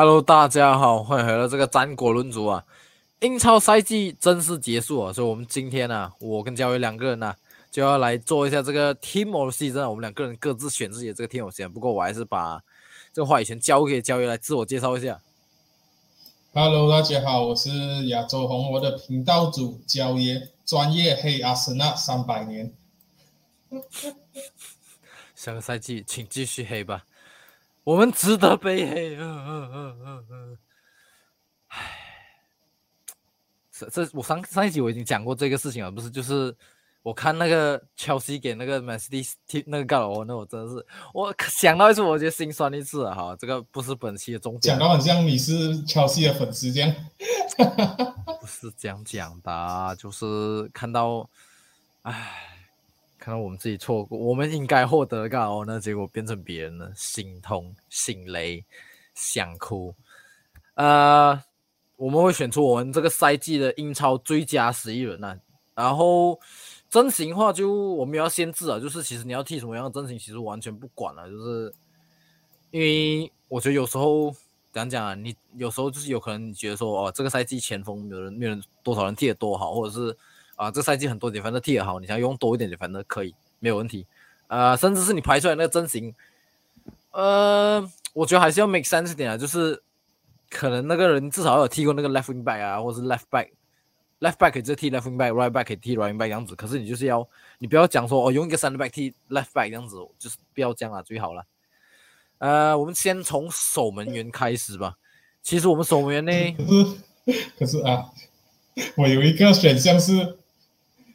Hello，大家好，欢迎回到这个战果论足啊！英超赛季正式结束啊，所以我们今天呢，我跟焦伟两个人呢，就要来做一下这个 Team of Season，我们两个人各自选自己的这个 Team of Season。不过我还是把这个话语权交给焦伟来自我介绍一下。Hello，大家好，我是亚洲红魔的频道主焦爷，专业黑阿森纳三百年。下个赛季请继续黑吧。我们值得被黑，嗯嗯嗯嗯嗯，唉，这这我上上一集我已经讲过这个事情了，不是？就是我看那个乔西给那个 Man City 那个盖罗，那我真的是我想到一次，我就心酸一次啊！哈，这个不是本期的重点。讲到很像你是乔西的粉丝这样，不是这样讲的，就是看到，唉。看到我们自己错过，我们应该获得的哦，那结果变成别人了，心痛、心累、想哭。呃，我们会选出我们这个赛季的英超最佳十一人呐。然后阵型的话就我们要限制啊，就是其实你要踢什么样的阵型，其实完全不管了，就是因为我觉得有时候讲讲啊，你有时候就是有可能你觉得说哦，这个赛季前锋有人没有人多少人踢得多好，或者是。啊，这赛季很多点，反正踢也好，你想用多一点点，反正可以，没有问题。呃，甚至是你排出来那个阵型，呃，我觉得还是要 make sense 点啊，就是可能那个人至少要有踢过那个 left wing back 啊，或者是 left back，left back 可以直接踢 left wing back，right back 可以踢 right wing back 这样子。可是你就是要，你不要讲说哦，用一个 center back 踢 left back 这样子，就是不要这样啊，最好了。呃，我们先从守门员开始吧。其实我们守门员呢，可是可是啊，我有一个选项是。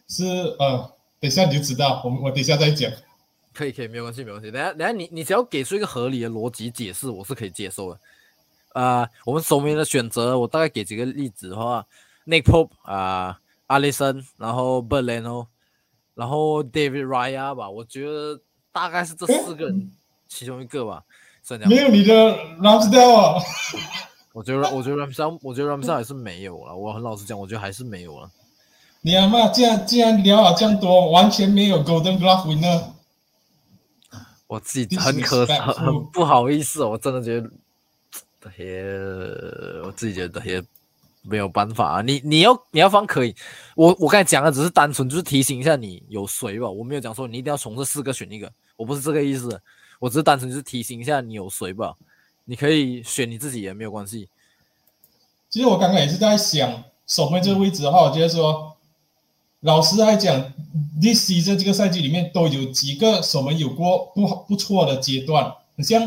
是呃，等一下你就知道，我我等一下再讲。可以可以，没有关系没有关系。等下等下你你只要给出一个合理的逻辑解释，我是可以接受的。呃，我们守门员的选择，我大概给几个例子的话，Nick Pope 啊，阿里森，然后 Berlino，然后 David Raya 吧，我觉得大概是这四个人其中一个吧。没有你的 Ramsdale 啊？我觉得我觉得 Ramsdale，我觉得 Ramsdale 还是没有了。我很老实讲，我觉得还是没有了。你阿妈既然既然聊了这样多，完全没有 Golden Glove winner，我自己很可很很不好意思，我真的觉得，也我自己觉得也没有办法啊。你你要你要放可以，我我刚才讲的只是单纯就是提醒一下你有谁吧，我没有讲说你一定要从这四个选一个，我不是这个意思，我只是单纯就是提醒一下你有谁吧，你可以选你自己也没有关系。其实我刚刚也是在想守卫这个位置的话，我觉得说。老实来讲，this season 这个赛季里面都有几个守门有过不不错的阶段。你像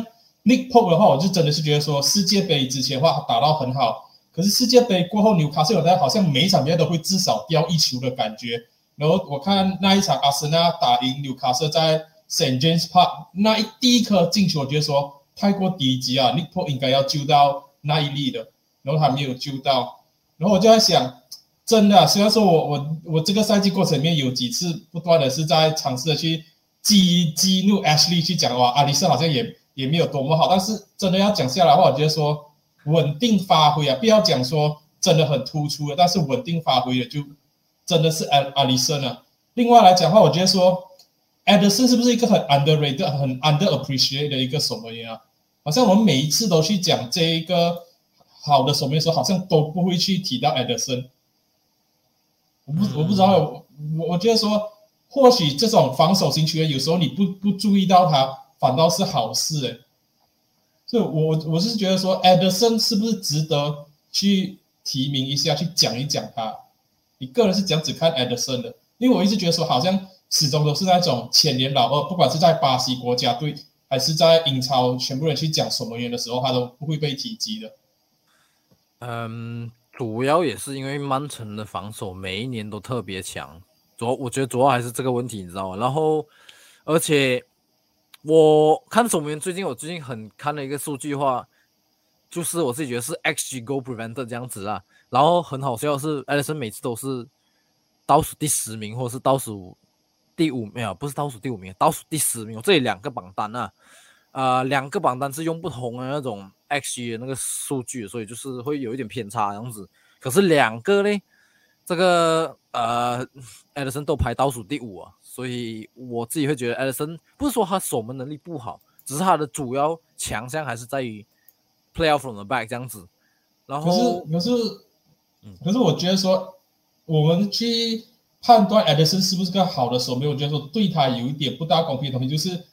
Nick Pope 的话，我就真的是觉得说世界杯之前的话打到很好，可是世界杯过后纽卡斯尔好像每一场比赛都会至少掉一球的感觉。然后我看那一场阿森纳打赢纽卡斯尔在 Saint James Park 那一第一颗进球，我觉得说太过低级啊，Nick Pope 应该要救到那一粒的，然后他没有救到，然后我就在想。真的，虽然说我我我这个赛季过程里面有几次不断的是在尝试的去激激怒 Ashley 去讲哇，阿里森好像也也没有多么好，但是真的要讲下来的话，我觉得说稳定发挥啊，不要讲说真的很突出的，但是稳定发挥的就真的是阿阿里森啊。另外来讲的话，我觉得说 Edison 是不是一个很 underrated、很 underappreciated 的一个守门员啊？好像我们每一次都去讲这一个好的守门员候，好像都不会去提到 Edison。我不我不知道，我我觉得说，或许这种防守型球员有时候你不不注意到他，反倒是好事诶。所以，我我是觉得说，Edison 是不是值得去提名一下，去讲一讲他？你个人是讲只看 Edison 的，因为我一直觉得说，好像始终都是那种千年老二，不管是在巴西国家队，还是在英超，全部人去讲守门员的时候，他都不会被提及的。嗯。主要也是因为曼城的防守每一年都特别强，主要我觉得主要还是这个问题，你知道吗？然后，而且我看守门员最近，我最近很看了一个数据话，就是我自己觉得是 XG g o Prevent 这样子啊。然后很好笑是，艾德森每次都是倒数第十名，或者是倒数第五没有，不是倒数第五名，倒数第十名。我这里两个榜单啊，啊，两个榜单是用不同的那种。X 的那个数据，所以就是会有一点偏差这样子。可是两个呢，这个呃，艾德森都排倒数第五啊，所以我自己会觉得艾德森不是说他守门能力不好，只是他的主要强项还是在于 play out from the back 这样子。然可是可是嗯，可是我觉得说，我们去判断 Edison 是不是个好的守门员，我觉得说对他有一点不大公平的东西，就是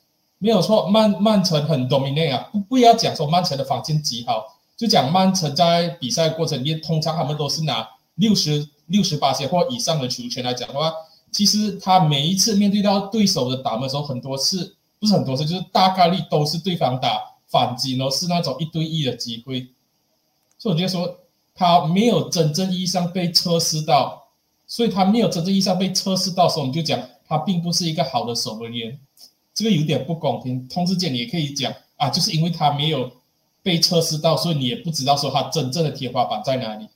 没有错，曼曼城很 dominate 啊，不不要讲说曼城的防线极好，就讲曼城在比赛过程里面，通常他们都是拿六十六十八些或以上的球权来讲的话，其实他每一次面对到对手的打门的时候，很多次不是很多次，就是大概率都是对方打反击，然后是那种一对一的机会。所以我觉得说他没有真正意义上被测试到，所以他没有真正意义上被测试到的时候，我们就讲他并不是一个好的守门员，这个有点不公平。同时间你也可以讲啊，就是因为他没有被测试到，所以你也不知道说他真正的天花板在哪里，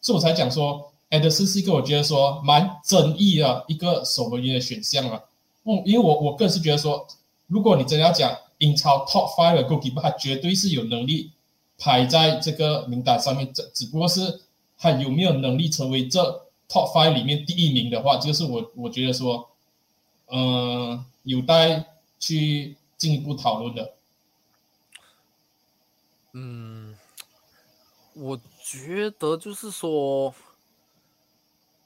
所以我才讲说，艾德森是一个我觉得说蛮争议的一个守门员的选项了。嗯，因为我我个人是觉得说，如果你真的要讲英超 top five 的 goalkeeper，他绝对是有能力排在这个名单上面，这只不过是他有没有能力成为这 top five 里面第一名的话，就是我我觉得说，嗯、有待去进一步讨论的。嗯，我觉得就是说，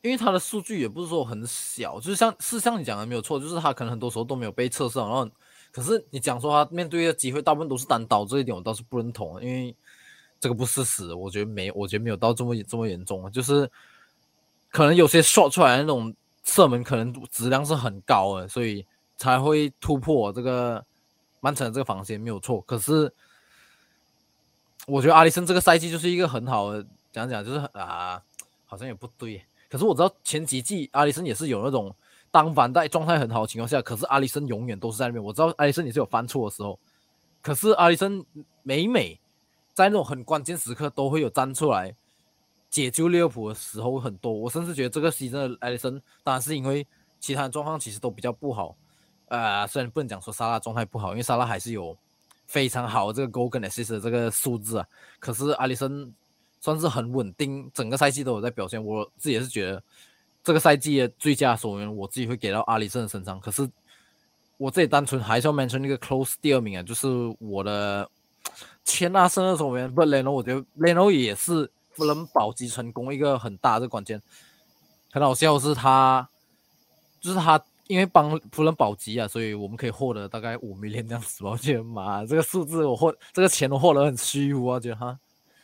因为他的数据也不是说很小，就是像是像你讲的没有错，就是他可能很多时候都没有被测试，然后可是你讲说他面对的机会大部分都是单刀，这一点我倒是不认同，因为这个不事实，我觉得没，我觉得没有到这么这么严重，就是可能有些 shot 出来那种射门可能质量是很高的，所以才会突破这个曼城这个防线没有错，可是。我觉得阿里森这个赛季就是一个很好的，讲讲就是啊，好像也不对。可是我知道前几季阿里森也是有那种当反带状态很好的情况下，可是阿里森永远都是在那边。我知道阿里森也是有犯错的时候，可是阿里森每每在那种很关键时刻都会有站出来解救利物浦的时候很多。我甚至觉得这个西真的阿里森，当然是因为其他的状况其实都比较不好。呃，虽然不能讲说沙拉状态不好，因为沙拉还是有。非常好，这个 goal 跟 assist 这个数字啊，可是阿里森算是很稳定，整个赛季都有在表现。我自己也是觉得这个赛季的最佳守门员，我自己会给到阿里森的身上。可是我自己单纯还是要 mention 那个 close 第二名啊，就是我的前阿森的守门员 b u Leno，我觉得 Leno 也是不能保级成功一个很大的关键。很好笑是他，就是他。因为帮夫人保级啊，所以我们可以获得大概五米零这样子吧。我觉得妈，这个数字我获这个钱我获得很虚无啊，觉得哈。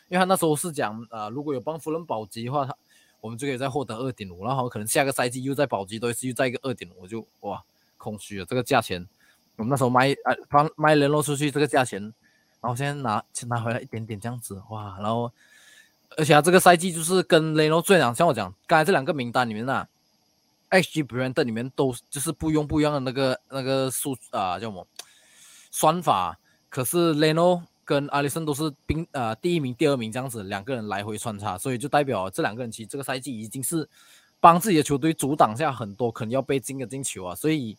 因为他那时候是讲啊，如果有帮夫人保级的话，他我们就可以再获得二点五，然后可能下个赛季又在保级，都是又在一个二点五，我就哇空虚了。这个价钱，我们那时候卖啊帮卖人肉出去这个价钱，然后现在拿拿回来一点点这样子，哇，然后而且他这个赛季就是跟雷诺最两，像我讲刚才这两个名单里面呐。XG brand 里面都就是不用不一样的那个那个数啊叫什么算法，可是 Leno 跟阿里森都是并啊第一名第二名这样子两个人来回穿插，所以就代表这两个人其实这个赛季已经是帮自己的球队阻挡下很多可能要被进的进球啊，所以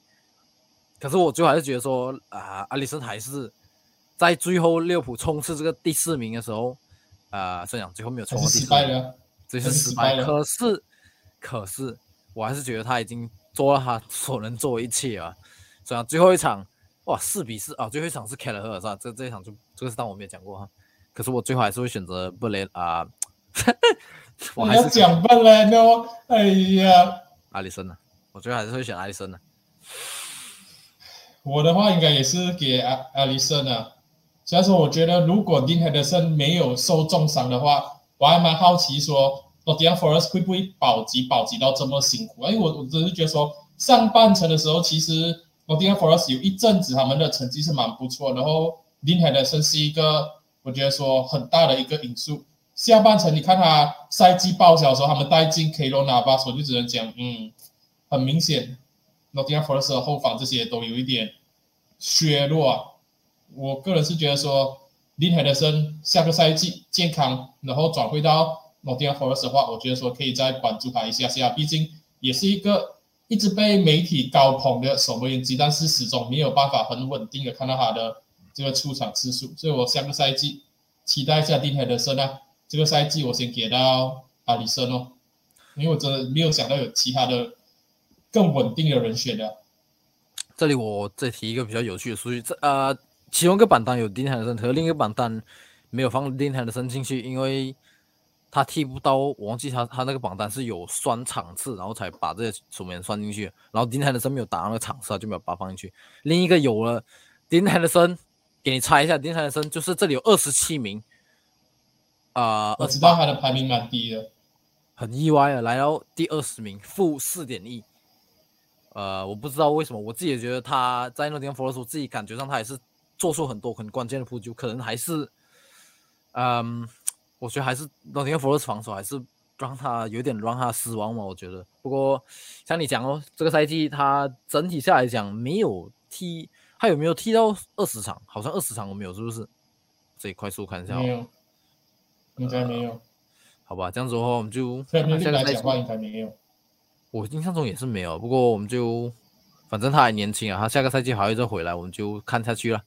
可是我最后还是觉得说啊阿里森还是在最后利物浦冲刺这个第四名的时候啊，虽然最后没有冲过第四，这是失败，可是可是。我还是觉得他已经做了他所能做的一切啊！所以最后一场，哇，四比四啊！最后一场是凯勒赫是吧？这这一场就这个是当我没有讲过哈。可是我最后还是会选择布雷啊。我还是讲布雷诺，哎呀，阿里森呢？我最后还是会选阿里森的。我的话应该也是给阿阿里森啊。虽然说我觉得如果丁海德森没有受重伤的话，我还蛮好奇说。诺丁汉 Forest 会不会保级保级到这么辛苦哎？我我只是觉得说，上半程的时候，其实诺丁汉 Forest 有一阵子他们的成绩是蛮不错，然后林海的森是一个我觉得说很大的一个因素。下半程你看他赛季报销的时候，他们带进 K 罗纳巴，我就只能讲，嗯，很明显诺丁汉 Forest 的后防这些都有一点削弱。啊。我个人是觉得说，林海的森下个赛季健康，然后转会到。诺丁汉 Forest 的话，我觉得说可以再关注他一下下，毕竟也是一个一直被媒体高捧的守门员，但是始终没有办法很稳定的看到他的这个出场次数，所以我下个赛季期待一下丁海的森啊。这个赛季我先给到阿里森哦，因为我真的没有想到有其他的更稳定的人选的。这里我再提一个比较有趣的数据，这呃，其中一个榜单有丁海的森，和另一个榜单。没有放丁海的森进去，因为他踢不到，我忘记他他那个榜单是有算场次，然后才把这些守门员算进去。然后丁海的森没有打那个场次，他就没有把他放进去。另一个有了丁海的森，给你猜一下，丁海的森就是这里有二十七名。啊，我知道他的排名蛮低的，很意外的来到第二十名，负四点一。呃，我不知道为什么，我自己也觉得他在那地方 follow 时候，自己感觉上他还是做出很多很关键的扑救，可能还是，嗯，我觉得还是那地方 follow 防守还是让他有点让他失望嘛，我觉得。不过像你讲哦，这个赛季他整体下来讲没有踢，他有没有踢到二十场？好像二十场都没有，是不是？这里快速看一下。没有，应该没有。好吧，这样子的话我们就下个赛季应该没有。我印象中也是没有，不过我们就反正他还年轻啊，他下个赛季还会再回来，我们就看下去了。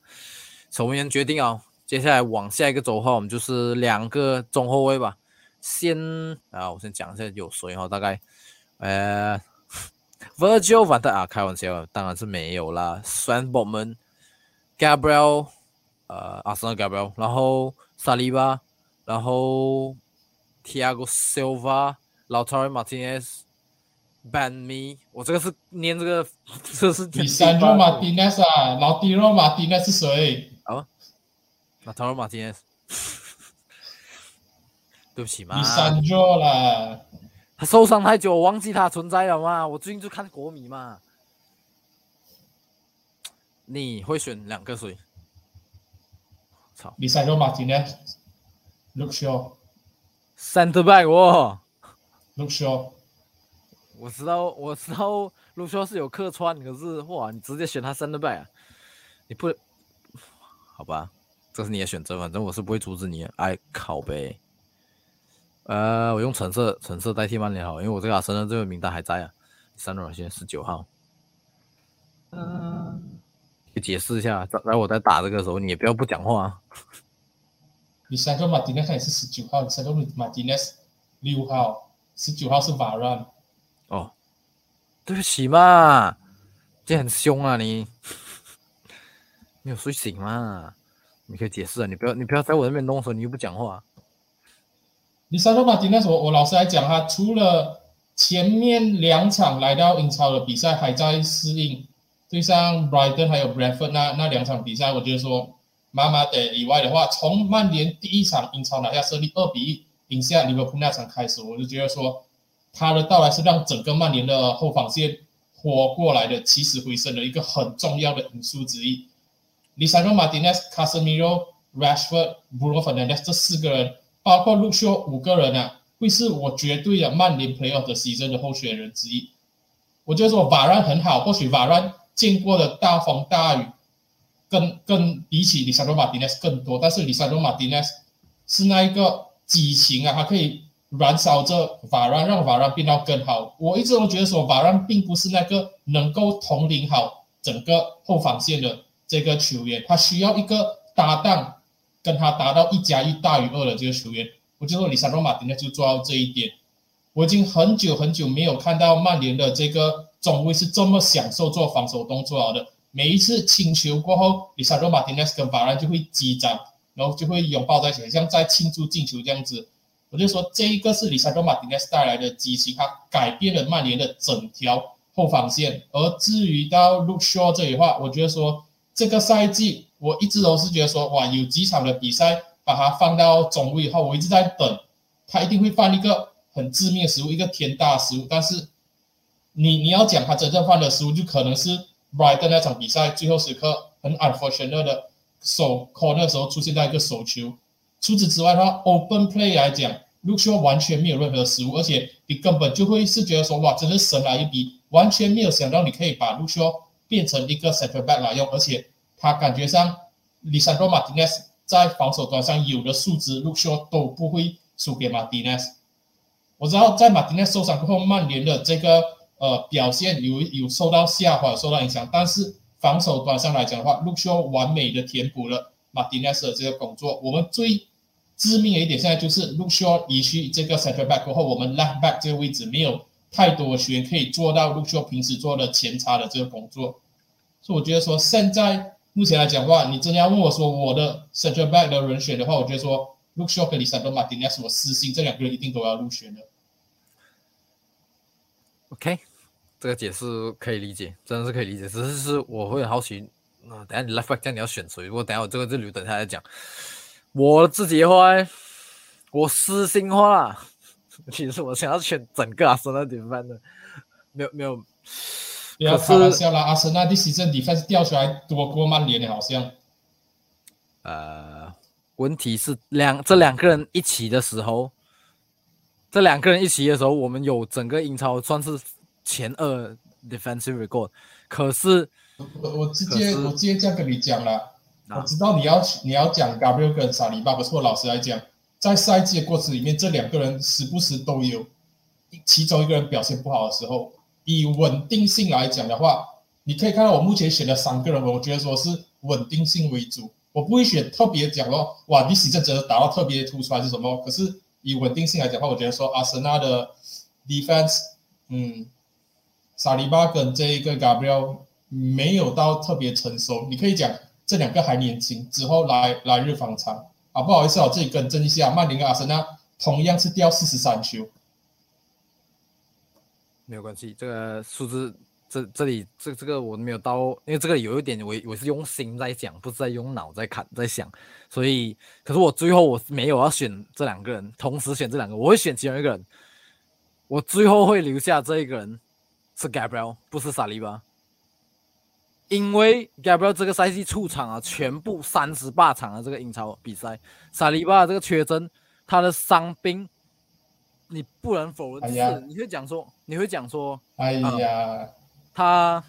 守门员决定啊，接下来往下一个走的话，我们就是两个中后卫吧。先啊，我先讲一下有谁哈，大概呃，Virgil van 啊，开玩笑，当然是没有啦。Sven Botman、Gabriel，呃，阿森纳 Gabriel，然后萨利巴，然后 Thiago Silva、Lautaro Martinez。ban me，我这个是念这个，这是第三个马丁内斯啊，老弟罗马丁内斯是谁？啊，那他罗马丁内斯，对不起嘛。第三个啦，他受伤太久，我忘记他存在了嘛。我最近就看国米嘛。你会选两个谁？操，第三个马丁内斯，Look Shaw，Center back 哦，Look Shaw。我知道，我知道，卢修是有客串，可是哇，你直接选他三的败啊？你不，好吧，这是你的选择，反正我是不会阻止你。哎，靠呗。呃，我用橙色，橙色代替曼联好，因为我这个阿森纳这个名单还在啊。三罗现在十九号。嗯，解释一下，在我在打这个时候，你也不要不讲话。你三个马丁内斯也是十九号，三个马丁内斯六号，十九号是瓦兰。哦，对不起嘛，这很凶啊你，你有睡醒嘛？你可以解释啊，你不要你不要在我那边弄的时候你又不讲话。你三罗马丁那时候，我老实来讲，他除了前面两场来到英超的比赛还在适应，对上 Brighton 还有 Bradford 那那两场比赛，我觉得说妈妈的以外的话，从曼联第一场英超拿下胜利二比一赢下利物浦那场开始，我就觉得说。他的到来是让整个曼联的后防线活过来的起死回生的一个很重要的因素之一。里萨诺·马丁内斯、卡塞米罗、Rashford、布罗芬南斯这四个人，包括卢修五个人啊，会是我绝对的曼联 Player 的 season 的候选人之一。我觉得说瓦兰很好，或许瓦兰见过的大风大雨更更比起里萨诺·马丁内斯更多，但是里萨诺·马丁内斯是那一个激情啊，他可以。燃烧着法兰，让法兰变到更好。我一直都觉得说，法兰并不是那个能够统领好整个后防线的这个球员，他需要一个搭档，跟他达到一加一大于二的这个球员。我就说，里萨罗马丁内就做到这一点。我已经很久很久没有看到曼联的这个中卫是这么享受做防守动作的。每一次清球过后，里萨罗马丁内跟法兰就会击掌，然后就会拥抱在一起，像在庆祝进球这样子。我就说，这一个是里萨多马丁内斯带来的激情，他改变了曼联的整条后防线。而至于到 Luke Shaw 这里的话，我觉得说这个赛季我一直都是觉得说，哇，有几场的比赛把他放到中位以后，我一直在等他一定会犯一个很致命的失误，一个天大的失误。但是你你要讲他真正犯的失误，就可能是 right 那场比赛最后时刻很 unfortunate 的手 call 那时候出现在一个手球。除此之外的话，Open Play 来讲。卢修完全没有任何失误，而且你根本就会是觉得说，哇，真是神来一笔，完全没有想到你可以把卢修变成一个 center back 来用，而且他感觉上，里桑多马丁内斯在防守端上有的素质，卢修都不会输给马丁内斯。我知道在马丁内斯受伤过后，曼联的这个呃表现有有受到下滑，受到影响，但是防守端上来讲的话，卢修完美的填补了马丁内斯的这个工作。我们最致命的一点，现在就是 Luke Shaw 移去这个 center back 过后，我们 left back 这个位置没有太多学员可以做到 Luke Shaw 平时做的前插的这个工作，所以我觉得说现在目前来讲的话，你真要问我说我的 central back 的人选的话，我觉得说 Luke Shaw 跟 Lisandro Martinez，我私心这两个人一定都要入选的。OK，这个解释可以理解，真的是可以理解。只是是我会很好奇，那、等下你 left back 这样你要选谁？如果等下我这个就留等下来讲。我自己的话，我私心话啦，其实我想要选整个阿森纳 defense 的，没有没有。不要可开玩是笑啦，阿森纳第十阵 defense 掉出来多过曼联的，好像。呃，问题是两这两个人一起的时候，这两个人一起的时候，我们有整个英超算是前二 defensive record，可是我我直接我直接这样跟你讲了，啊我知道你要你要讲 Gabriel 跟萨利巴，可是我老实来讲，在赛季的过程里面，这两个人时不时都有其中一个人表现不好的时候。以稳定性来讲的话，你可以看到我目前选的三个人，我觉得说是稳定性为主，我不会选特别讲说哇，你实战真的打到特别突出还是什么。可是以稳定性来讲的话，我觉得说阿森纳的 defense，嗯，萨利巴跟这一个 Gabriel 没有到特别成熟，你可以讲这两个还年轻，之后来来日方长啊。不好意思啊，我这里更正一下，曼联跟阿森纳同样是掉四十三球。没有关系，这个数字这这里这这个我没有到，因为这个有一点我我是用心在讲，不是在用脑在看在想，所以可是我最后我没有要选这两个人，同时选这两个，我会选其中一个人，我最后会留下这一个人是 Gabriel，不是萨利巴，因为 Gabriel 这个赛季出场啊，全部三十八场的这个英超比赛，萨利巴这个缺阵，他的伤病。你不能否认，是你会讲说，你会讲说，哎呀，他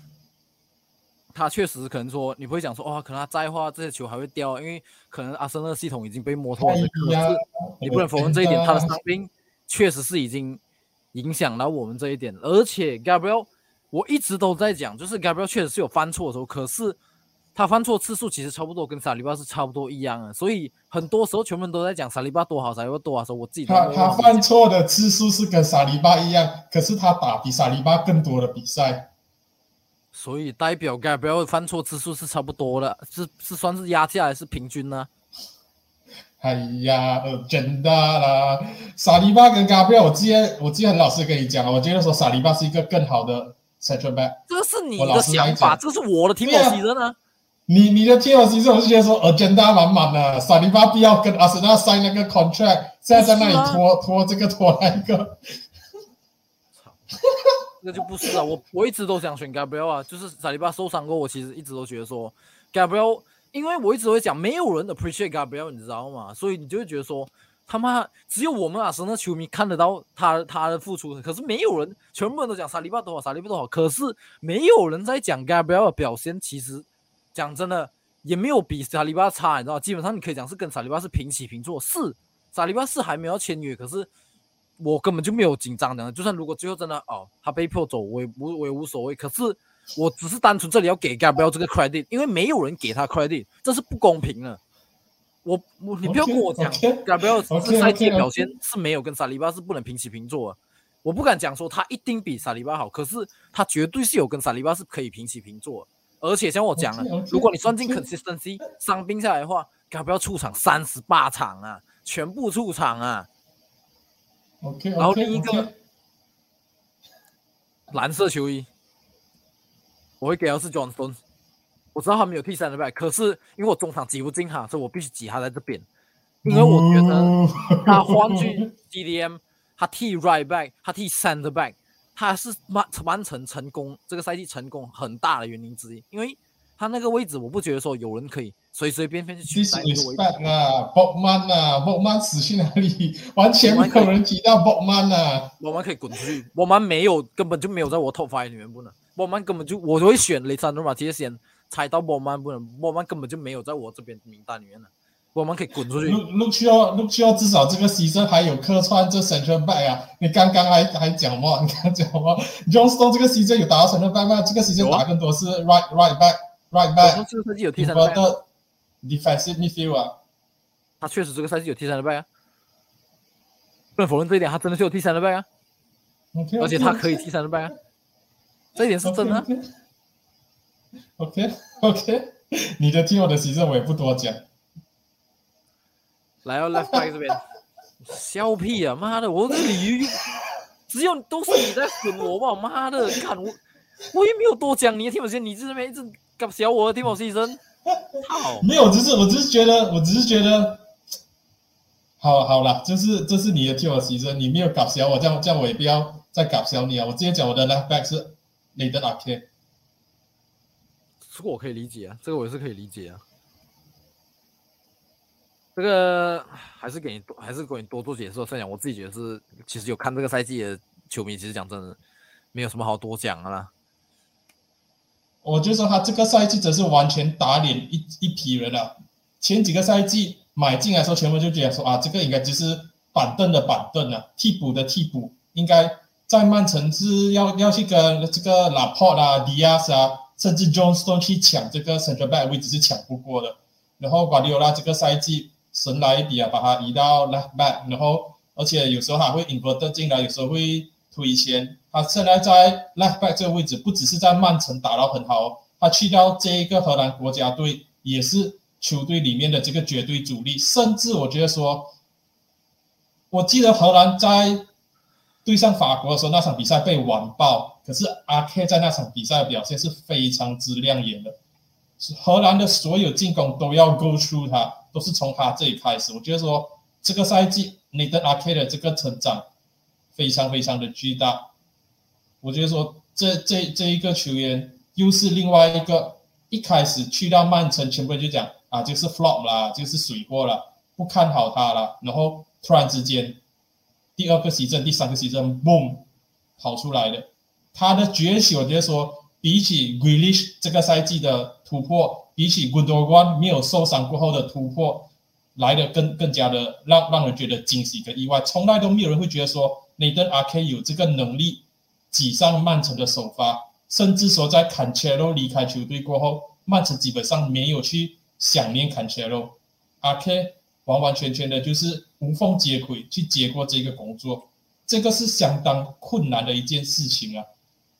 他确实可能说，你不会讲说，哦，可能他在的话，这些球还会掉，因为可能阿森纳系统已经被摸透了。哎可是，你不能否认这一点，我他的伤病确实是已经影响到我们这一点，而且 Gabriel，我一直都在讲，就是 Gabriel 确实是有犯错的时候，可是他犯错次数其实差不多跟萨利巴是差不多一样的，所以很多时候全部人都在讲萨利巴多好，萨利巴多好的时候，我自己都他他犯错的次数是跟萨利巴一样，可是他打比萨利巴更多的比赛。所以代表 Gabriel 犯错次数是差不多的，是是算是压下来是平均呢、哎呀，呃，真的啦，萨利巴跟 Gabriel，我之前我之前很老实跟你讲了，我觉得说萨利巴是一个更好的 central back。这是你的想法，讲这是我的提莫对啊西人啊。你你的 team 其实我是觉得说 agenda 满满的，萨利巴必要跟阿森纳 sign 那个 contract，现在在那里拖拖这个拖那个。那就不是啊，我我一直都想选 Gabriel 啊，就是萨利巴受伤过，我其实一直都觉得说 Gabriel，因为我一直会讲，没有人 appreciate Gabriel，你知道吗？所以你就会觉得说，他妈只有我们阿森纳球迷看得到他他的付出，可是没有人，全部人都讲萨利巴多好，萨利巴多好，可是没有人在讲 Gabriel 的表现，其实讲真的也没有比萨利巴差，你知道？基本上你可以讲是跟萨利巴是平起平坐，是萨利巴是还没有签约，可是。我根本就没有紧张的，就算如果最后真的哦，他被迫走，我也无我也无所谓。可是我只是单纯这里要给 Gabriel 这个 credit，因为没有人给他 credit，这是不公平的。我我你不要跟我讲 OK，OK，Gabriel 这赛季的表现是没有跟萨利巴是不能平起平坐的。我不敢讲说他一定比萨利巴好，可是他绝对是有跟萨利巴是可以平起平坐的。而且像我讲了如果你算进 consistency 伤病下来的话，Gabriel 出场三十八场啊，全部出场啊。OK，然后另一个蓝色球衣，我会给的是 Johnson。我知道他没有替三的 back，可是因为我中场挤不进他，所以我必须挤他在这边。因为我觉得他换去 GDM，他替 right back，他替 center back，他是曼曼城成功这个赛季成功很大的原因之一。因为他那个位置，我不觉得说有人可以随随便便去取代那个位置。disrespect 啊，Bobman 啊，Bobman 死去哪里？完全没有人提到 Bobman 啊。我们可以滚出去，我们没有，根本就没有在我 top five 里面不能，我们根本就我就会选雷山诺马提先猜到我们不能，我们根本就没有在我这边名单里面的，我们可以滚出去。Look Look 需要 Look 需要至少这个 season 还有客串这 central back 啊！你刚刚还还讲嘛？你刚刚讲什么？Johnston 这个 season 有打到 central back 吗？这个有啊打更多是 right right back right back 说这个赛季有替三的 defensive midfield 啊。他确实这个赛季有替三的 back 啊，不能否认这一点，他真的是有替三的 back 啊而且他可以替三的 back 啊，这一点是真的啊。OK OK 你的 team 的 season 我也不多讲。来到 left back 这边，笑屁啊！妈的，我这里只有都是你在损我吧？妈的，看我，我也没有多讲你的 team 你这边一直搞笑我的 team season。操！没有，只是我只是觉得，我只是觉得，好好了，就是这是你的 team season，你没有搞笑我，这样这样我也不要再搞笑你啊！我直接讲我的 left back 是你的 OK。这个我可以理解啊，这个我也是可以理解啊。这个还是给你多，还是给你多做解释。分享我自己觉得是，其实有看这个赛季的球迷，其实讲真的，没有什么好多讲的啦。我就说他这个赛季真是完全打脸一一批人了。前几个赛季买进来的时候，全部就觉得说啊，这个应该就是板凳的板凳啊，替补的替补，应该在曼城是要要去跟这个拉破啊、迪亚斯啊。甚至 Johnston 去抢这个 central back 位置是抢不过的，然后瓜迪奥拉这个赛季神来一笔啊，把他移到 left back，然后而且有时候还会 invert 进来，有时候会推前。他现在在 left back 这个位置，不只是在曼城打到很好，他去到这一个荷兰国家队也是球队里面的这个绝对主力。甚至我觉得说，我记得荷兰在对上法国的时候，那场比赛被完爆。可是阿 K 在那场比赛的表现是非常之亮眼的，荷兰的所有进攻都要 go through 他，都是从他这里开始。我觉得说这个赛季你的阿 K 的这个成长非常非常的巨大。我觉得说这这这一个球员又是另外一个一开始去到曼城，全部就讲啊就是 flop 啦，就是水货了，不看好他了。然后突然之间第二个席阵、第三个席阵，boom 跑出来的。他的崛起，我觉得说，比起 Grealish 这个赛季的突破，比起 Gundogan 没有受伤过后的突破，来的更更加的让让人觉得惊喜跟意外。从来都没有人会觉得说，雷登 RK 有这个能力挤上曼城的首发，甚至说在 Cancelo 离开球队过后，曼城基本上没有去想念 Cancelo，RK 完完全全的就是无缝接轨去接过这个工作，这个是相当困难的一件事情啊。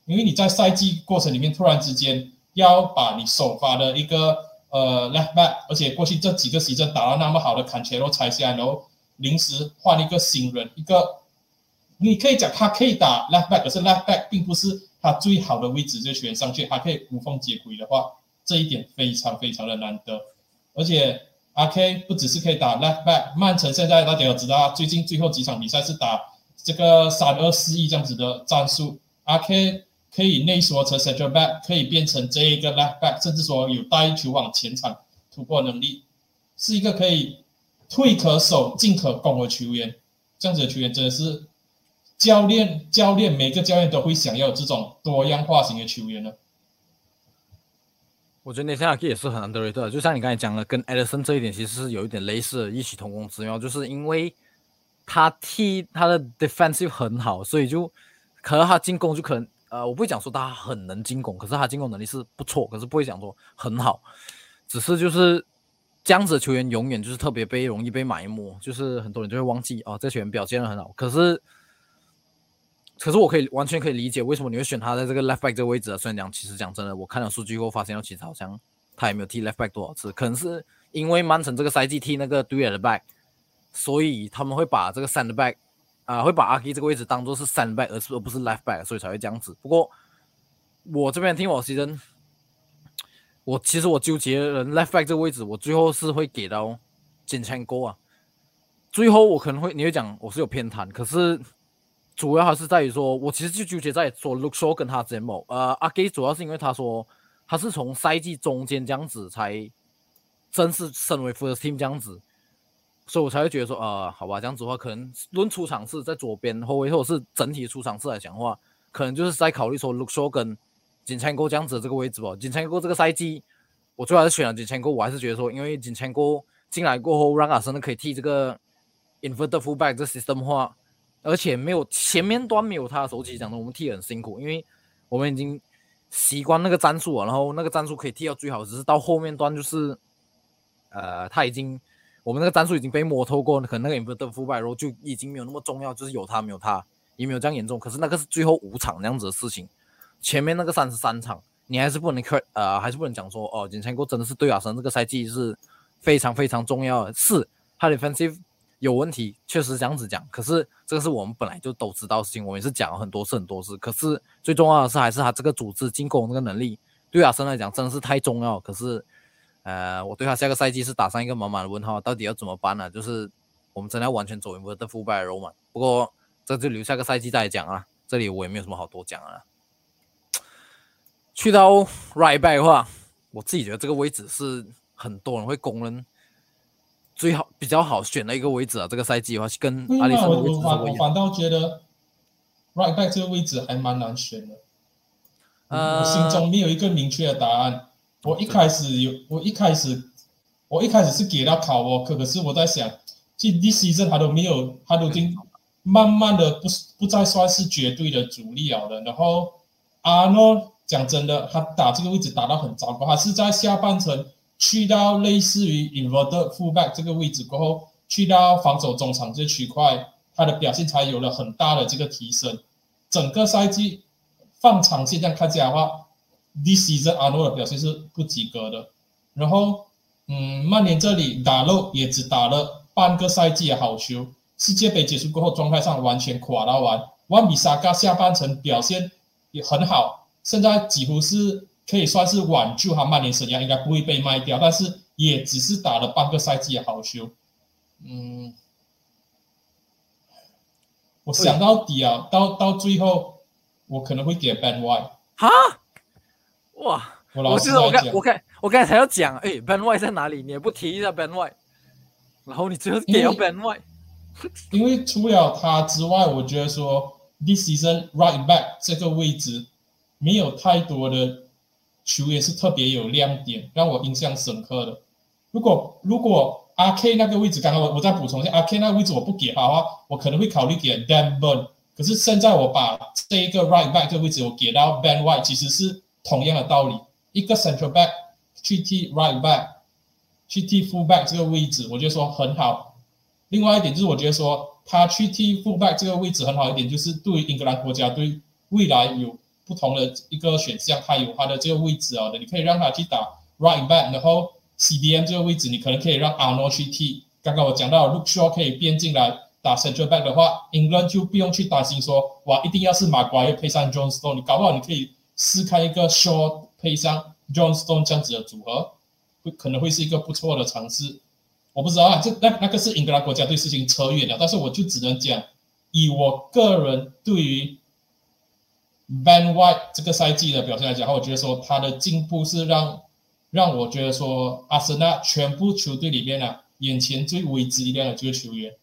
因为你在赛季过程里面突然之间要把你首发的一个呃 left back，而且过去这几个时阵打了那么好的坎切洛拆下来，然后临时换一个新人，一个你可以讲他可以打 left back，可是 left back 并不是他最好的位置，就选上去他可以无缝接轨的话，这一点非常非常的难得。而且阿 K 不只是可以打 left back，曼城现在大家都知道啊，最近最后几场比赛是打这个三二四一这样子的战术，阿 K。可以内缩成 central back，可以变成这一个 left back，甚至说有带球往前场突破能力，是一个可以退可守进可攻的球员。这样子的球员真的是教练教练每个教练都会想要这种多样化型的球员呢。我觉得内塞尔也是很 underrated，就像你刚才讲的，跟 Edison 这一点其实是有一点类似异曲同工之妙，就是因为他踢他的 defensive 很好，所以就可能他进攻就可能。呃，我不会讲说他很能进攻，可是他进攻能力是不错，可是不会讲说很好，只是就是这样子的球员永远就是特别被容易被埋没，就是很多人就会忘记哦，这球员表现的很好，可是可是我可以完全可以理解为什么你会选他在这个 left back 这个位置啊。虽然讲其实讲真的，我看了数据后发现，其实好像他也没有踢 left back 多少次，可能是因为曼城这个赛季踢那个 dual back，所以他们会把这个 center back。啊，会把阿 K 这个位置当做是三 back，而是而不是 left back，所以才会这样子。不过我这边听我牺牲，我其实我纠结人 left back 这个位置，我最后是会给到金枪哥啊。最后我可能会你会讲我是有偏袒，可是主要还是在于说，我其实就纠结在说 Look Show 跟他之间某呃阿 K 主要是因为他说他是从赛季中间这样子才正式升为 first team 这样子。所以我才会觉得说，呃，好吧，这样子的话，可能论出场次在左边后卫，或者是整体出场次来讲的话，可能就是在考虑说，Look Shaw 跟金枪哥这样子的这个位置吧。金枪哥这个赛季，我最后还是选了金枪哥，我还是觉得说，因为金枪哥进来过后，让阿森可以替这个 Inverted Fullback 这 system 化，而且没有前面端没有他的时候，其实讲的我们踢很辛苦，因为我们已经习惯那个战术了，然后那个战术可以踢到最好，只是到后面端就是，呃，他已经。我们那个战术已经被摸透过，可能那个 i n v e r t e 腐败，然后就已经没有那么重要，就是有他没有他也没有这样严重。可是那个是最后五场那样子的事情，前面那个三十三场你还是不能看呃，还是不能讲说哦，金钱过真的是对阿森这个赛季是非常非常重要的，是他的 defensive 有问题，确实这样子讲。可是这个是我们本来就都知道的事情，我们也是讲了很多次很多次。可是最重要的是还是他这个组织进攻这个能力，对阿森来讲真的是太重要。可是呃，我对他下个赛季是打上一个满满的问号，到底要怎么办呢？就是我们真的要完全走一步的 full back role 嘛？不过这就留下个赛季再讲啊，这里我也没有什么好多讲了。去到 right back 的话，我自己觉得这个位置是很多人会公认最好比较好选的一个位置啊。这个赛季的话，跟阿里山的位置我反我反倒觉得 right back 这个位置还蛮难选的。呃，我心中没有一个明确的答案。我一开始有，我一开始我一开始是给到考沃克，可是我在想，这 this season 他都没有，他都已经慢慢的不不再算是绝对的主力了的。然后阿诺。讲真的，他打这个位置打到很糟糕。他是在下半程去到类似于 inverted fullback 这个位置过后，去到防守中场这区块，他的表现才有了很大的这个提升。整个赛季放长线这样看起来的话，this season 阿诺的表现是不及格的。然后，嗯，曼联这里打漏也只打了半个赛季的好球。世界杯结束过后，状态上完全垮到完。万比萨卡下半程表现也很好。现在几乎是可以算是挽救他曼联生涯，应该不会被卖掉，但是也只是打了半个赛季的好球。嗯，我想到底啊，到到最后，我可能会给 Ben White。哈？哇！我老是我讲，我刚我刚才要讲，哎，Ben White 在哪里？你也不提一下 Ben White，然后你最后给了 Ben White。因为除了他之外，我觉得说 this season right back 这个位置。没有太多的球员是特别有亮点，让我印象深刻的。如果如果阿 K 那个位置，刚刚我我再补充一下，阿 K 那个位置我不给他的话，我可能会考虑给 Dan Burn。可是现在我把这一个 Right Back 这个位置我给到 Ben White，其实是同样的道理。一个 Central Back 去替 Right Back 去替 Full Back 这个位置，我就说很好。另外一点就是，我觉得说他去替 Full Back 这个位置很好一点，就是对于英格兰国家队未来有。不同的一个选项，它有它的这个位置啊的，你可以让他去打 right back，然后 CDM 这个位置，你可能可以让 Arnold 去替。刚刚我讲到 Luke Shaw 可以变进来打 central back 的话，England 就不用去担心说，哇，一定要是马瓜要配上 John Stone，你搞不好你可以试看一个 Shaw 配上 John Stone 这样子的组合，会可能会是一个不错的尝试。我不知道啊，这那那个是英格兰国家队事情扯远了，但是我就只能讲，以我个人对于。Ben White 这个赛季的表现来讲，我觉得说他的进步是让让我觉得说阿森纳全部球队里面啊，眼前最为之一亮的这个球员。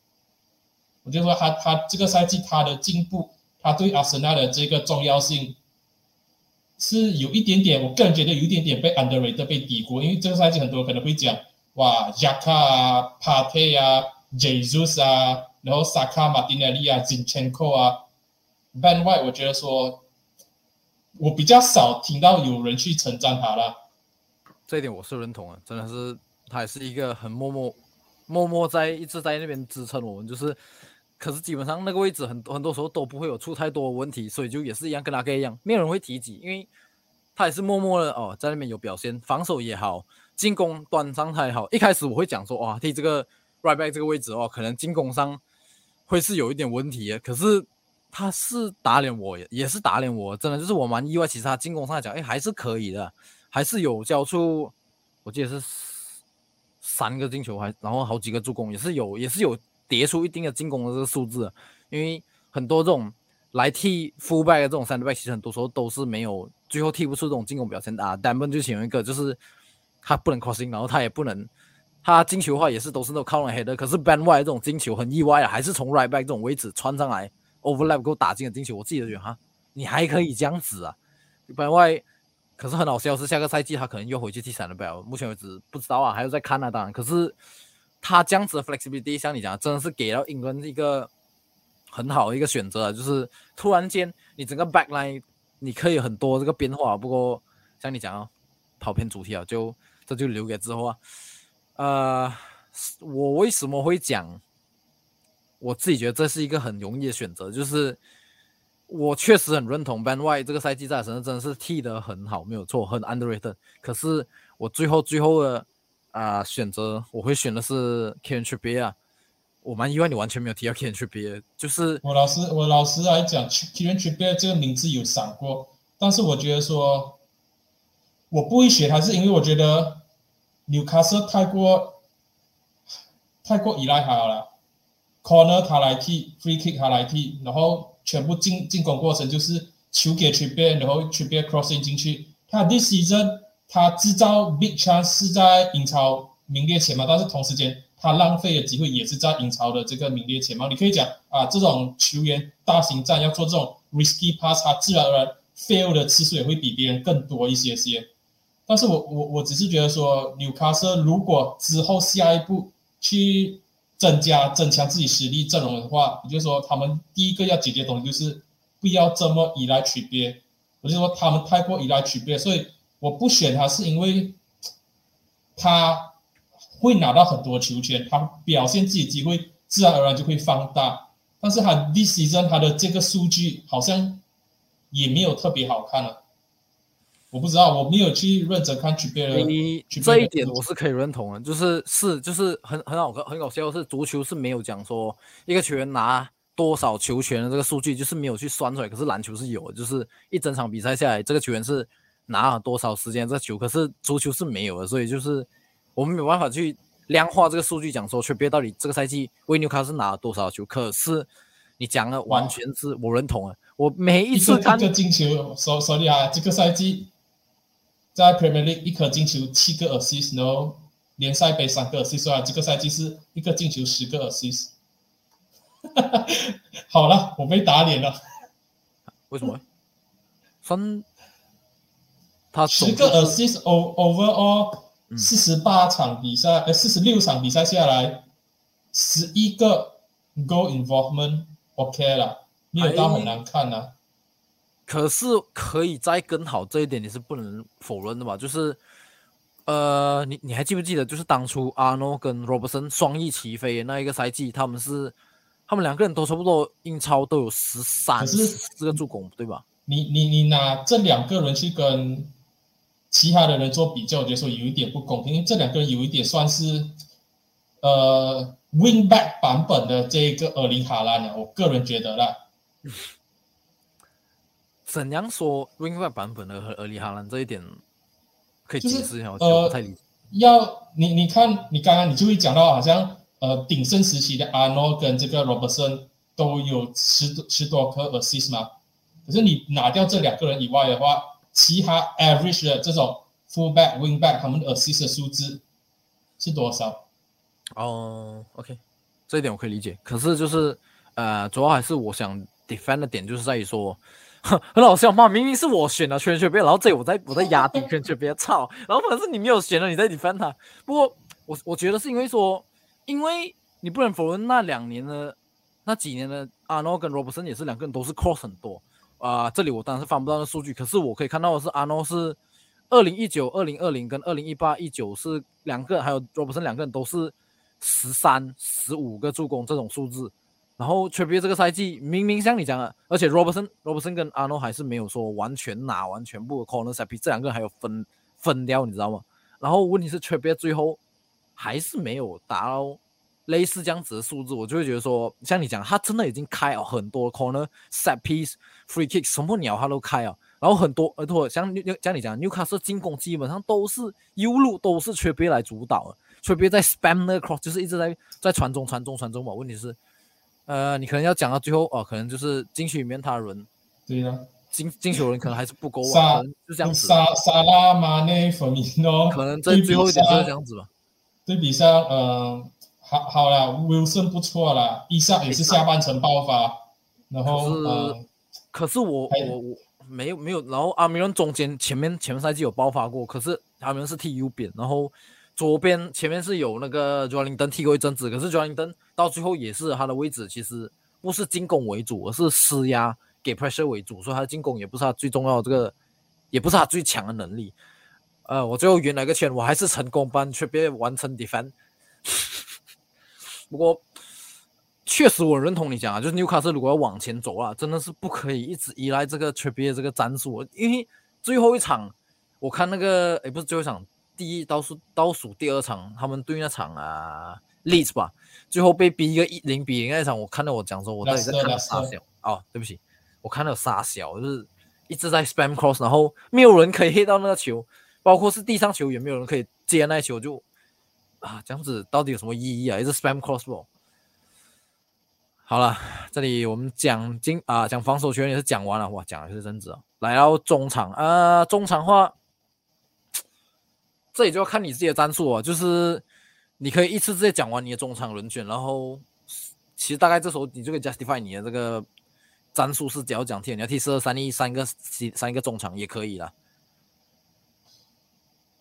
我就说他他这个赛季他的进步，他对阿森纳的这个重要性是有一点点，我个人觉得有一点点被 underrated 被低估。因为这个赛季很多人可能会讲哇，Jaka 啊，Partey 啊，Jesus 啊，然后萨卡、马丁内利啊，Zinchenko 啊，Ben White，我觉得说。我比较少听到有人去称赞他了，这一点我是认同啊，真的是他也是一个很默默、默默在一直在那边支撑我们，就是，可是基本上那个位置很很多时候都不会有出太多问题，所以就也是一样跟他哥一样，没有人会提及，因为他也是默默的哦，在那边有表现，防守也好，进攻端上他也好，一开始我会讲说哇，替这个 right back 这个位置哦，可能进攻上会是有一点问题的，可是。他是打脸我，也是打脸我，真的就是我蛮意外。其实他进攻上来讲，哎，还是可以的，还是有交出，我记得是三个进球，还然后好几个助攻，也是有，也是有叠出一定的进攻的这个数字。因为很多这种来替 fullback 的这种三 back，其实很多时候都是没有，最后踢不出这种进攻表现啊。单本就其中一个，就是他不能 crossing，然后他也不能，他进球的话也是都是那种靠人 head 的。可是 Ben White 这种进球很意外啊，还是从 right back 这种位置穿上来。Overlap 给我打进了进球，我自己都觉得哈，你还可以这样子啊。本外，可是很好笑是下个赛季他可能又回去踢三的表，目前为止不知道啊，还有在看啊。当然，可是他这样子的 flexibility，像你讲，真的是给到英伦一个很好的一个选择，就是突然间你整个 backline 你可以很多这个变化。不过像你讲啊，跑偏主题啊，就这就留给之后啊。呃，我为什么会讲？我自己觉得这是一个很容易的选择，就是我确实很认同 Ben White 这个赛季在身上真的是踢得很好，没有错，很 underrated。可是我最后最后的啊选择，我会选的是 k e n t r i p i e r。我蛮意外你完全没有提到 k e n t r i p i e r 就是我老师我老师来讲 k e n t r i p i e r 这个名字有闪过，但是我觉得说我不会选他，是因为我觉得纽卡斯太过太过依赖他了，corner 他来踢，free kick 他来踢，然后全部进进攻过程就是球给 t r i p i e 然后 t r i p i e crossing 进去。他 this season 他制造 big chance 是在英超名列前茅，但是同时间他浪费的机会也是在英超的这个名列前茅。你可以讲啊，这种球员大型战要做这种 risky pass，他自然而然 fail 的次数也会比别人更多一些些。但是我我我只是觉得说，纽卡斯如果之后下一步去增加增强自己实力阵容的话，也就是说他们第一个要解决的东西就是不要这么依赖区别。我就说他们太过依赖区别，所以我不选他是因为 他会拿到很多球权，他表现自己机会自然而然就会放大。但是他 this season 他的这个数据好像也没有特别好看了。我不知道，我没有去认真看区别的。你这一点我是可以认同的，就是是就是很很好很搞笑，是足球是没有讲说一个球员拿多少球权的这个数据，就是没有去算出来。可是篮球是有，就是一整场比赛下来，这个球员是拿了多少时间这球，可是足球是没有的，所以就是我们没有办法去量化这个数据，讲说区别到底这个赛季维纽卡是拿了多少球。可是你讲的完全是我认同啊，我每一次看一个进球，手手里啊，这个赛季。在 Premier League 一颗进球七个 assist，然后联赛杯三个 assist，啊，这个赛季是一个进球十个 assist。好了，我被打脸了。为什么？分，他十个 assist overall 四十八场比赛，呃，四十六场比赛下来，十一个 goal involvement，OK 了，没有到很难看呐。可是可以再更好，这一点你是不能否认的吧？就是，呃，你你还记不记得，就是当初阿诺跟罗伯森双翼齐飞那一个赛季，他们是他们两个人都差不多英超都有十三四个助攻，对吧？你你你拿这两个人去跟其他的人做比较，我觉得说有一点不公平，因为这两个人有一点算是呃 win back 版本的这个厄林哈兰的，我个人觉得啦。怎样说 Wingback 版本的和尔里哈兰这一点可以解释一下？呃，太理要你你看，你刚刚你就会讲到，好像呃鼎盛时期的阿诺跟这个 Robertson 都有十多十多颗 assist 嘛。可是你拿掉这两个人以外的话，其他 average 的这种 fullback、wingback 他们的 assist 的数字是多少？哦，OK，这一点我可以理解。可是就是呃，主要还是我想 defend 的点就是在于说。很好笑嘛！明明是我选的圈圈边，然后这我在我在压低圈圈边，操！然后反正是你没有选了，你在 defend 他。不过我我觉得是因为说，因为你不能否认那两年的那几年的阿诺跟罗伯森也是两个人都是 cross 很多啊。这里我当然是翻不到那数据，可是我可以看到的是阿诺是二零一九、二零二零跟二零一八、一九是两个，还有罗伯森两个人都是十三、十五个助攻这种数字。然后 t r i p p i e 这个赛季明明像你讲的，而且 Robertson Robertson 跟阿诺还是没有说完全拿完全部的 corner s p 这两个还有分分掉，你知道吗？然后问题是 t r i p p i e 最后还是没有达到类似这样子的数字，我就会觉得说，像你讲，他真的已经开了很多 corner set piece free kicks 什么鸟他都开啊。然后很多而且像像你讲，Newcastle 进攻基本上都是 U 路都是 t r i p p i e 来主导的 t r i p p i e 在 spam 那个 cross 就是一直在在传中传中传中嘛。问题是。呃，你可能要讲到最后哦，可能就是禁区里面他人，对呀，进进球人可能还是不够啊，就这样子。沙沙拉马内弗米诺，可能在最后一点就是这样子吧。对比上，呃，好好了，Wilson 不错了，伊萨也是下半程爆发，然后呃，可是我我我没有没有，然后阿米伦中间前面前赛季有爆发过，可是阿米伦是踢右边，然后。左边前面是有那个 j o l i n 踢过一阵子，可是 j o l i n 到最后也是他的位置，其实不是进攻为主，而是施压给 pressure 为主，所以他的进攻也不是他最重要的这个，也不是他最强的能力。呃，我最后圆了个圈，我还是成功帮 t r i p 完成 defend。不过确实我认同你讲啊，就是纽卡斯如果要往前走啊，真的是不可以一直依赖这个 t r i p p i e 这个战术，因为最后一场我看那个，哎，不是最后一场，第一倒数倒数第二场，他们对那场啊 Leeds 吧，最后被逼一个一零比零那场，我看到我讲说，我到底在看啥小哦，对不起，我看到傻小，就是一直在 spam cross，然后没有人可以 hit 到那个球，包括是地上球也没有人可以接那球，就啊这样子到底有什么意义啊？一直 spam cross 不？好了，这里我们讲经啊，讲防守球员也是讲完了，哇，讲的是真子来到中场啊，中场话，这里就要看你自己的战术啊，就是你可以一次直接讲完你的中场轮选，然后其实大概这时候你就可以 justify 你的这个战术是只要讲踢，你要踢四二三一三个三个中场也可以了。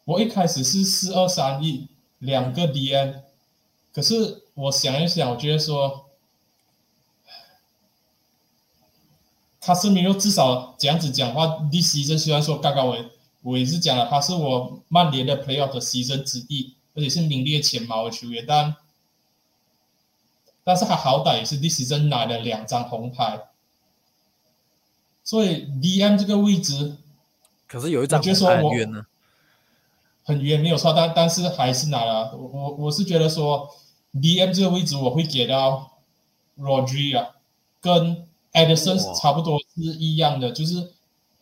我一开始是四二三一两个 DN，可是我想一想，我觉得说。卡斯米罗至少这样子讲话，this season 虽然说刚刚我我也是讲了，他是我曼联的 playoff 的 season 之一，而且是名列前茅的球员，但但是他好歹也是 this season 拿了两张红牌，所以 DM 这个位置，可是有一张很冤呢，很冤没有错，但但是还是拿了，我我我是觉得说 DM 这个位置我会给到 Rodri 跟。Edison 差不多是一样的，就是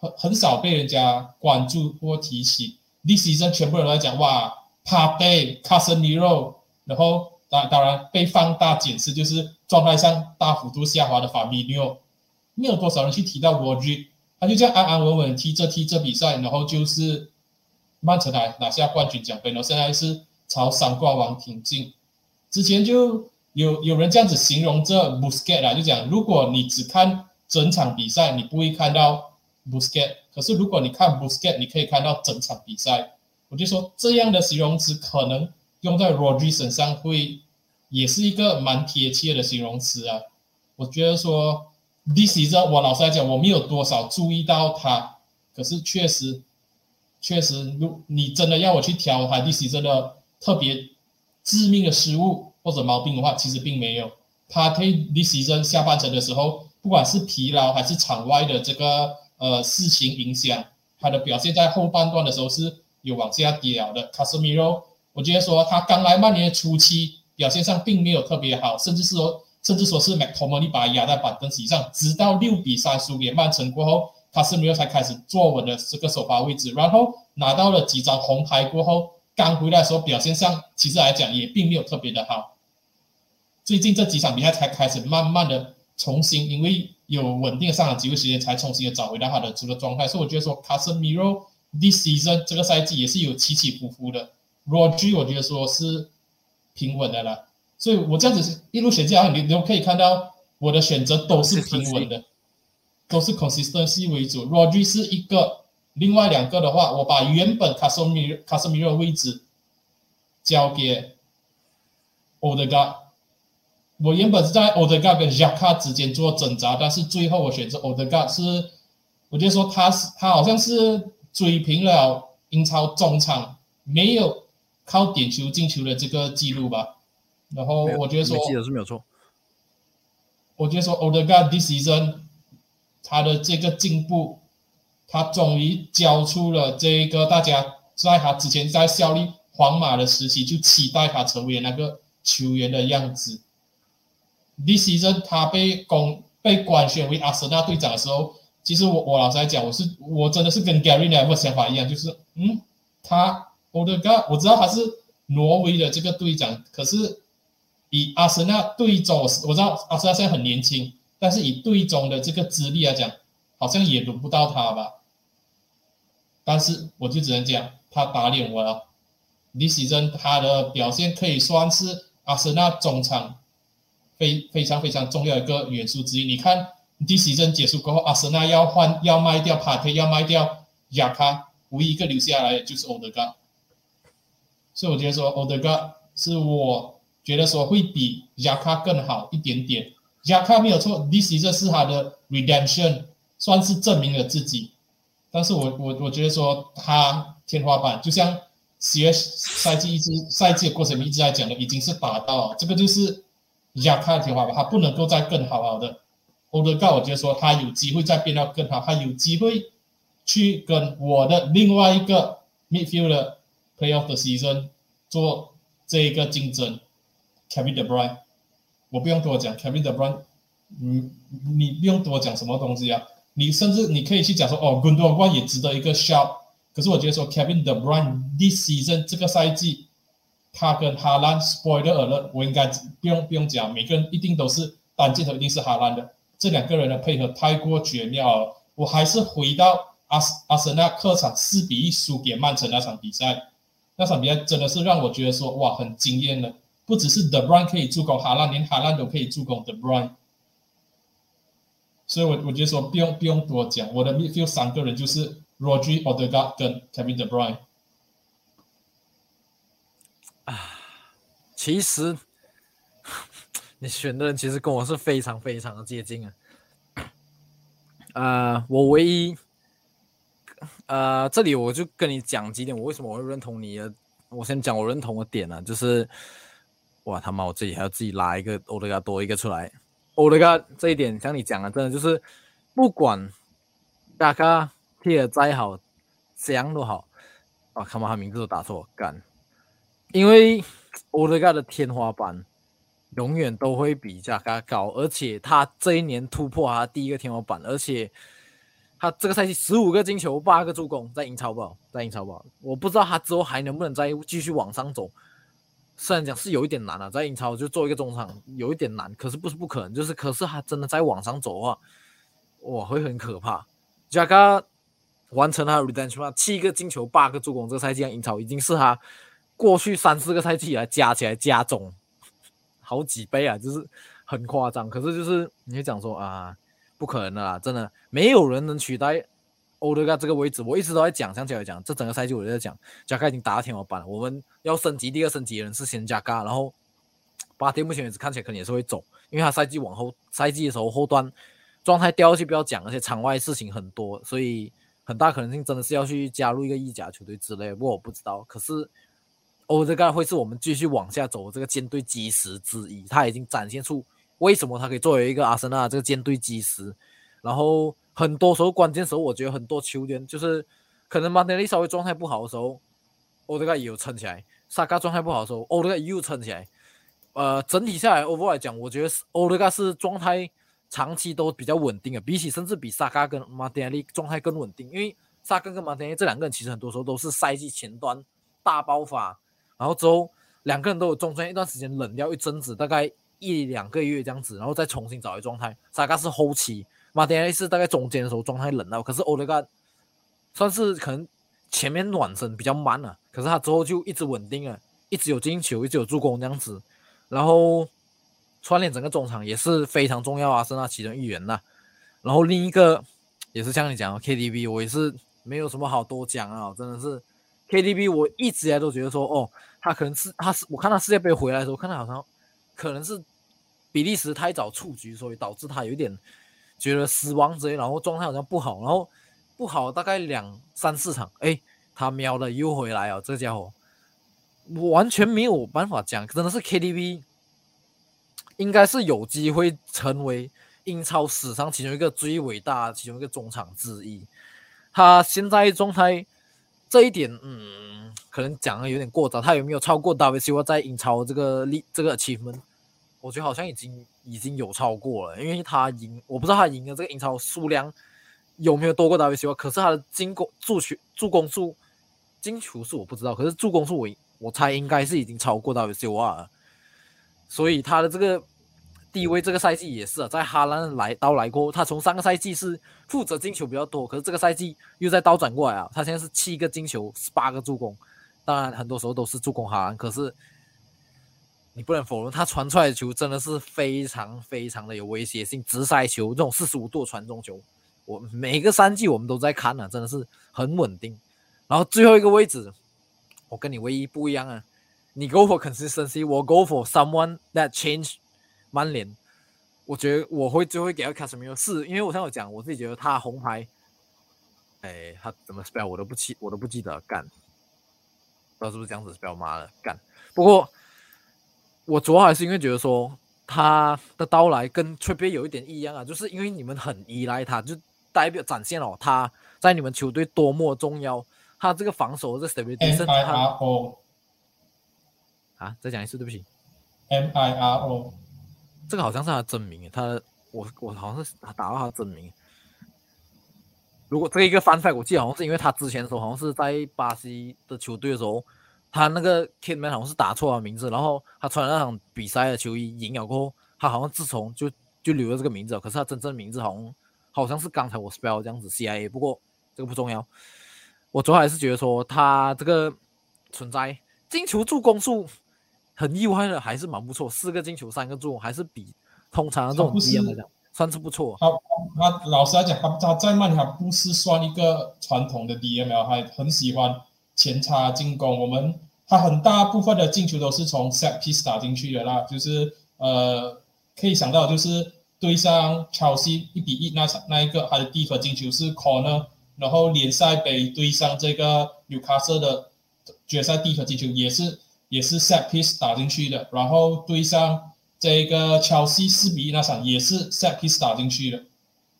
很很少被人家关注或提起。This season 全部人都在讲哇 p a t e Casemiro，然后当当然被放大检视，就是状态上大幅度下滑的 Fabinho，没有多少人去提到罗杰他就这样安安稳稳踢这踢这比赛，然后就是曼城拿拿下冠军奖杯，然后现在是朝三冠王挺进。之前就。有有人这样子形容这 Busquets 啊，就讲如果你只看整场比赛，你不会看到 Busquets，可是如果你看 Busquets，你可以看到整场比赛。我就说这样的形容词可能用在 Rodri 身上会也是一个蛮贴切的形容词啊。我觉得说 This is 我老实来讲，我没有多少注意到他，可是确实确实，如你真的要我去挑他 This is 的特别致命的失误。或者毛病的话，其实并没有。他推 this season 下半程的时候，不管是疲劳还是场外的这个呃事情影响，他的表现在后半段的时候是有往下跌了的。Casemiro，我觉得说他刚来曼联初期表现上并没有特别好，甚至是说甚至说是 m c t o m o n y 把他压在板凳席上，直到六比三输给曼城过后卡斯米罗才开始坐稳了这个首发位置，然后拿到了几张红牌过后。刚回来的时候，表现上其实来讲也并没有特别的好。最近这几场比赛才开始慢慢的重新，因为有稳定上的机会时间，才重新的找回到他的这个状态。所以我觉得说，卡森米罗 this season 这个赛季也是有起起伏伏的。Rodri 我觉得说是平稳的了。所以我这样子一路选下来，你你都可以看到我的选择都是平稳的，都是 consistency 为主。Rodri 是一个。另外两个的话，我把原本卡斯米卡斯米罗位置交给欧德加。我原本是在欧德加跟贾卡之间做挣扎，但是最后我选择欧德加，是我觉得说他是他好像是追平了英超中场没有靠点球进球的这个记录吧。然后我觉得说，记得是没有错。我觉得说欧德加 this season 他的这个进步。他终于交出了这个大家在他之前在效力皇马的时期就期待他成为那个球员的样子。This season 他被公被官宣为阿森纳队长的时候，其实我我老实来讲，我是我真的是跟 Gary Neville 想法一样，就是嗯，他我的个我知道他是挪威的这个队长，可是以阿森纳队中，我知道阿森纳现在很年轻，但是以队中的这个资历来讲，好像也轮不到他吧。但是我就只能讲，他打脸我了。李喜珍他的表现可以算是阿森纳中场非非常非常重要一个元素之一。你看，第喜珍结束过后，阿森纳要换要卖掉帕特，要卖掉亚卡，唯一一个留下来的就是欧德加。所以我觉得说，欧德加是我觉得说会比亚卡更好一点点。亚卡没有错，第喜珍是他的 redemption，算是证明了自己。但是我我我觉得说他天花板就像十月赛季一直赛季的过程一直在讲的，已经是达到这个就是压他的天花板，他不能够再更好好的。欧德高，我觉得说他有机会再变到更好，他有机会去跟我的另外一个 midfield playoff 的 season 做这一个竞争。Kevin De Bruyne，我不用多讲，Kevin De Bruyne，你你不用多讲什么东西啊，你甚至你可以去讲说，哦，滚多冠也值得一个 shot。可是我觉得说，Kevin De Bruyne this season 这个赛季，他跟哈兰 spoiler alert，我应该不用不用讲，每个人一定都是单箭头，一定是哈兰的。这两个人的配合太过绝妙了。我还是回到阿阿森纳客场四比一输给曼城那场比赛，那场比赛真的是让我觉得说，哇，很惊艳的。不只是 The Brun 可以助攻哈兰，连哈兰都可以助攻 The Brun。所以，我我觉得说不用不用多讲，我的 midfield 三个人就是。Rodri、Odegaard 跟 Kevin De Bruyne 其实 你选的人其实跟我是非常非常的接近啊。呃，我唯一呃，这里我就跟你讲几点，我为什么我会认同你的。我先讲我认同的点啊，就是哇他妈，我自己还要自己拉一个 Odegaard 多一个出来。Odegaard 这一点像你讲的，真的就是不管大家。踢的再好，怎样都好啊！看把他名字都打错，干！因为欧德加的天花板永远都会比加嘎高，而且他这一年突破他第一个天花板，而且他这个赛季十五个进球，八个助攻，在英超不？在英超不？我不知道他之后还能不能再继续往上走。虽然讲是有一点难啊，在英超就做一个中场有一点难，可是不是不可能，就是可是他真的在往上走的话，哇，会很可怕。加嘎。完成他的 redemption，七个进球，八个助攻，这个赛季英超已经是他过去三四个赛季来加起来加总好几倍啊，就是很夸张。可是就是你会讲说啊，不可能的啦，真的没有人能取代欧德加这个位置。我一直都在讲，像起来讲，这整个赛季我就在讲，加卡已经打到天花板了。我们要升级，第二升级的人是先加卡，然后巴蒂目前为止看起来可能也是会走，因为他赛季往后赛季的时候后端状态掉下去不要讲，而且场外事情很多，所以。很大可能性真的是要去加入一个意甲球队之类，不过我不知道。可是欧德盖会是我们继续往下走这个舰队基石之一，他已经展现出为什么他可以作为一个阿森纳这个舰队基石。然后很多时候关键时候，我觉得很多球员就是可能马内利稍微状态不好的时候，欧德盖也有撑起来；萨卡状态不好的时候，欧德盖又撑起来。呃，整体下来，over 来讲，我觉得欧德盖是状态。长期都比较稳定啊，比起甚至比萨卡跟马丁内状态更稳定，因为萨卡跟马丁内这两个人其实很多时候都是赛季前端大爆发，然后之后两个人都有中间一段时间冷掉一阵子，大概一两个月这样子，然后再重新找回状态。萨卡是后期，马丁内利是大概中间的时候状态冷到，可是欧德加算是可能前面暖身比较慢了，可是他之后就一直稳定了，一直有进球，一直有助攻这样子，然后。串联整个中场也是非常重要啊，是那其中一员呐。然后另一个也是像你讲的 KDB，我也是没有什么好多讲啊，真的是 KDB，我一直以来都觉得说，哦，他可能是他是我看他世界杯回来的时候，看他好像可能是比利时太早出局，所以导致他有点觉得死亡之类，然后状态好像不好，然后不好大概两三四场，哎，他喵的又回来啊，这家伙我完全没有办法讲，真的是 KDB。应该是有机会成为英超史上其中一个最伟大其中一个中场之一。他现在状态这一点，嗯，可能讲的有点过早。他有没有超过大卫希沃在英超这个力这个 achievement？我觉得好像已经已经有超过了，因为他赢，我不知道他赢的这个英超数量有没有多过大卫希沃。可是他的进攻助球助攻数进球数我不知道，可是助攻数我我猜应该是已经超过大卫希沃了。所以他的这个。地位这个赛季也是啊，在哈兰来到来过，他从上个赛季是负责进球比较多，可是这个赛季又在倒转过来啊，他现在是七个进球，八个助攻，当然很多时候都是助攻哈兰，可是你不能否认他传出来的球真的是非常非常的有威胁性，直塞球这种四十五度传中球，我每个赛季我们都在看呢，真的是很稳定。然后最后一个位置，我跟你唯一不一样啊，你 go for consistency，我 go for someone that change。曼联，我觉得我会最后给他卡什米尔，是因为我刚有讲，我自己觉得他红牌，哎，他怎么 spell 我都不记，我都不记得干，不知道是不是这样子 spell 妈的干。不过我主要还是因为觉得说他的到来跟 t r i p 有一点异样啊，就是因为你们很依赖他，就代表展现了他在你们球队多么重要。他这个防守这 stability，甚至他 MIRO 啊，再讲一次，对不起，MIRO 这个好像是他真名，他我我好像是他打到他真名。如果这一个翻赛我记得好像是因为他之前的时候好像是在巴西的球队的时候，他那个 Kidman 好像是打错了名字，然后他穿那场比赛的球衣赢了过后，他好像自从就就留了这个名字，可是他真正名字好像好像是刚才我 spell 这样子 CIA，不过这个不重要。我主要还是觉得说他这个存在进球助攻数很意外的还是蛮不错，四个进球三个助攻，还是比通常的这种来讲算是不错。他他老实来讲，他他在曼联他不是算一个传统的 DML，还很喜欢前插进攻。我们他很大部分的进球都是从 set piece 打进去的啦，就是呃可以想到就是对上 Chelsea 一比一那场那一个他的第一颗进球是 corner，然后联赛杯对上这个纽卡斯的决赛第一颗进球也是也是 set piece 打进去的，然后对上。这个乔西四比一那场也是 set piece 打进去的，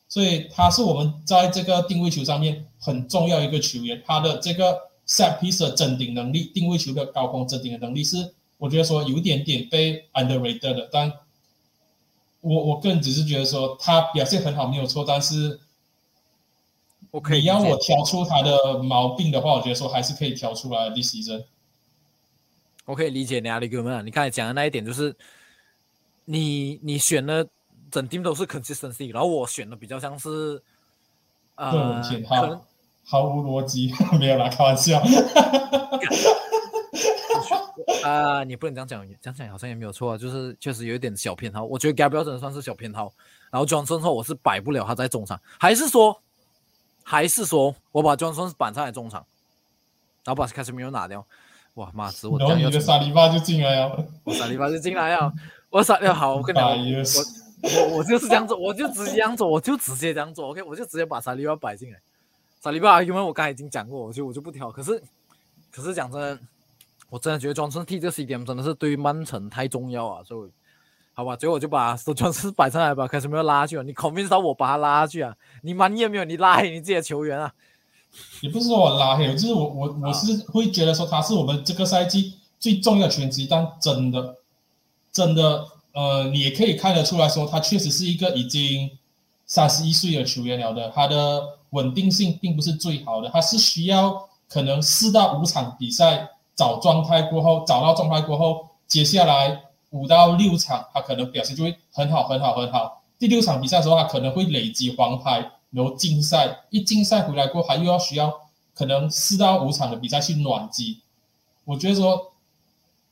所以他是我们在这个定位球上面很重要一个球员。他的这个 set piece 的争顶能力、定位球的高空争顶的能力是，我觉得说有一点点被 underrated 的。但我我个人只是觉得说他表现很好没有错，但是我可以你要我挑出他的毛病的话，我觉得说还是可以挑出来的。第十针，我可以理解你阿里哥们，你刚才讲的那一点就是。你你选的整 team 都是 consistency，然后我选的比较像是呃，偏可能好，毫无逻辑，没有啦，开玩笑。啊、你不能这样讲，这样讲好像也没有错啊，就是确实有一点小偏好。我觉得 Gabriel 真的算是小偏好，然后 Johnson 后我是摆不了他在中场，还是说，还是说我把 Johnson 摆上来中场，然后把 Casemiro 拿掉，哇妈，子我后你的样要出沙利巴就进来了。我沙利巴就进来了，我沙要好，我跟你讲，我 我我我就是这样做，我就直接这样做，我就直接这样做，OK，我就直接把沙利巴摆进来。沙利巴因为我刚才已经讲过，我就我就不挑。可是可是讲真的，我真的觉得庄森替这个 CDM 真的是对于曼城太重要啊，所以好吧，最后我就把 庄森摆上来吧，开始没有拉下去啊。你 convince 到我把他拉下去啊？你满意没有？你拉黑你自己的球员啊？也不是说我拉黑，就是我我我是会觉得说他是我们这个赛季最重要的球员之一，但真的真的呃，你也可以看得出来说，他确实是一个已经三十一岁的球员了的，他的稳定性并不是最好的，他是需要可能四到五场比赛找状态过后，找到状态过后，接下来五到六场他可能表现就会很好很好很好，第六场比赛的时候他可能会累积黄牌。然后竞赛一竞赛回来过后，还又要需要可能四到五场的比赛去暖机。我觉得说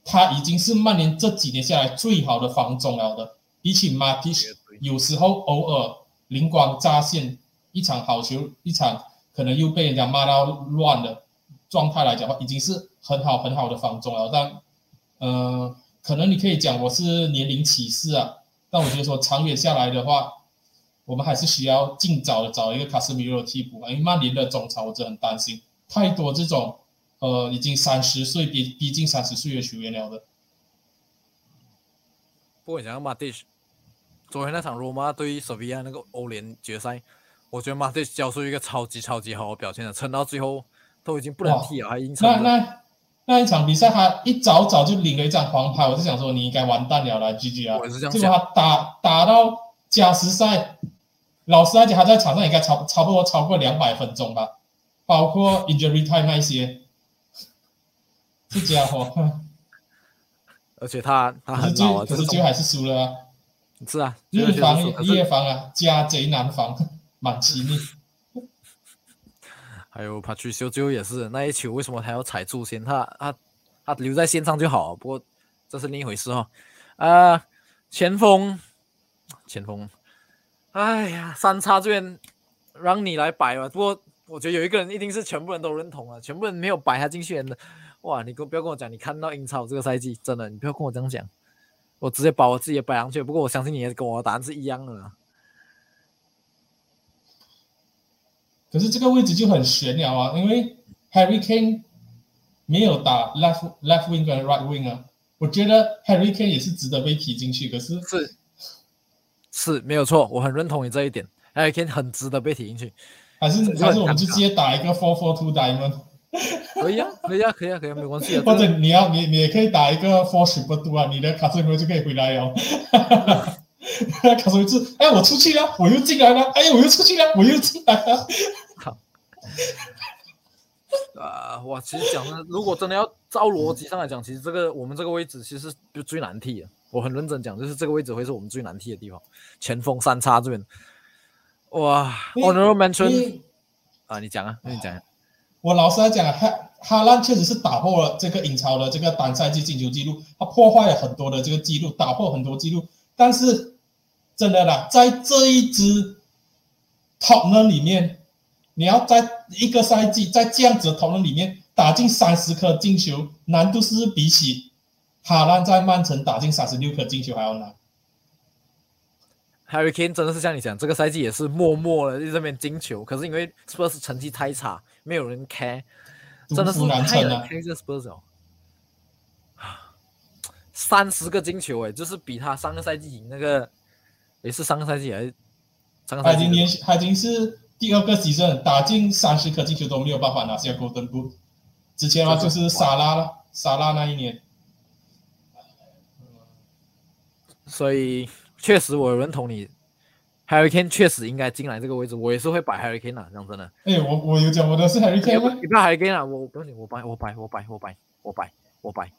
他已经是曼联这几年下来最好的防中了的，比起马蒂有时候偶尔灵光乍现一场好球，一场可能又被人家骂到乱的状态来讲的话，已经是很好很好的防中了。但呃，可能你可以讲我是年龄歧视啊，但我觉得说长远下来的话。我们还是需要尽早的找一个卡斯米罗替补啊，因为曼联的中场我真的很担心，太多这种呃已经三十岁逼逼近三十岁的球员了的。不过你讲马蒂奇，昨天那场罗马对塞维亚那个欧联决赛，我觉得马蒂奇交出一个超级超级好的表现了，撑到最后都已经不能踢了，还硬撑那。那那一场比赛，他一早早就领了一张黄牌，我就想说你应该完蛋了啦，GG 啊我！也是这样想。结果他打打到加时赛，老实来讲，他在场上应该超差不多超过两百分钟吧，包括 injury time 那一些。这家伙，而且他他很老啊，最可就是是最后还是输了啊！是啊，日防夜防啊，家贼难防，满其逆。还有帕奇修最后也是那一球，为什么他要踩住先？他他他留在线上就好，不过这是另一回事哦、啊。前锋，前锋，哎呀，三叉这边让你来摆吧。不过我觉得有一个人一定是全部人都认同啊，全部人没有摆他进去的。哇，你跟不要跟我讲，你看到英超这个赛季真的，你不要跟我这样讲，我直接把我自己也摆上去。不过我相信你也跟我的答案是一样的啦。可是这个位置就很悬了啊，因为 Harry Kane 没有打 left left wing 跟 right wing 啊，我觉得 Harry Kane 也是值得被提进去，可是是是没有错，我很认同你这一点，Harry Kane 很值得被提进去。还是 还是我们就直接打一个 four four two diamond，可以啊，可以啊，可以啊，可以啊，没关系啊。或者你要你你也可以打一个 four super two 啊，你的卡森罗就可以回来哦。卡森是，哎，我出去了，我又进来了，哎，我又出去了，我又进来了。啊，哇，其实讲的，如果真的要照逻辑上来讲，其实这个我们这个位置其实就最难踢的。我很认真讲，就是这个位置会是我们最难踢的地方，前锋三叉这边。哇你，honorable mention 啊，你讲啊，那你讲啊。我老实来讲，哈哈兰确实是打破了这个英超的这个单赛季进球记录，他破坏了很多的这个记录，打破很多记录。但是真的啦，在这一支 top 呢里面，你要在一个赛季在这样子的 top 呢里面打进三十颗进球，难度是比起哈兰在曼城打进三十六颗进球还要难？Harry Kane 真的是像你讲，这个赛季也是默默的在这边进球，可是因为 Spurs 成绩太差，没有人 care，真的是太难太人成啊！care 这 Spurs 哦。三十个进球哎，就是比他上个赛季赢那个，也是上个赛季还是上个他赛季他已经连，他已经是第二个 season 打进三十颗进球都没有办法拿下 Golden Boot。之前的话就是萨拉了，沙拉那一年。所以确实我认同你，Harry Kane 确实应该进来这个位置，我也是会摆 Harry Kane 啊，讲真的。哎，我我有讲我的是 Harry Kane 不吗？你不要 Harry Kane 啊，我不行，我摆我摆我摆我摆我摆我摆，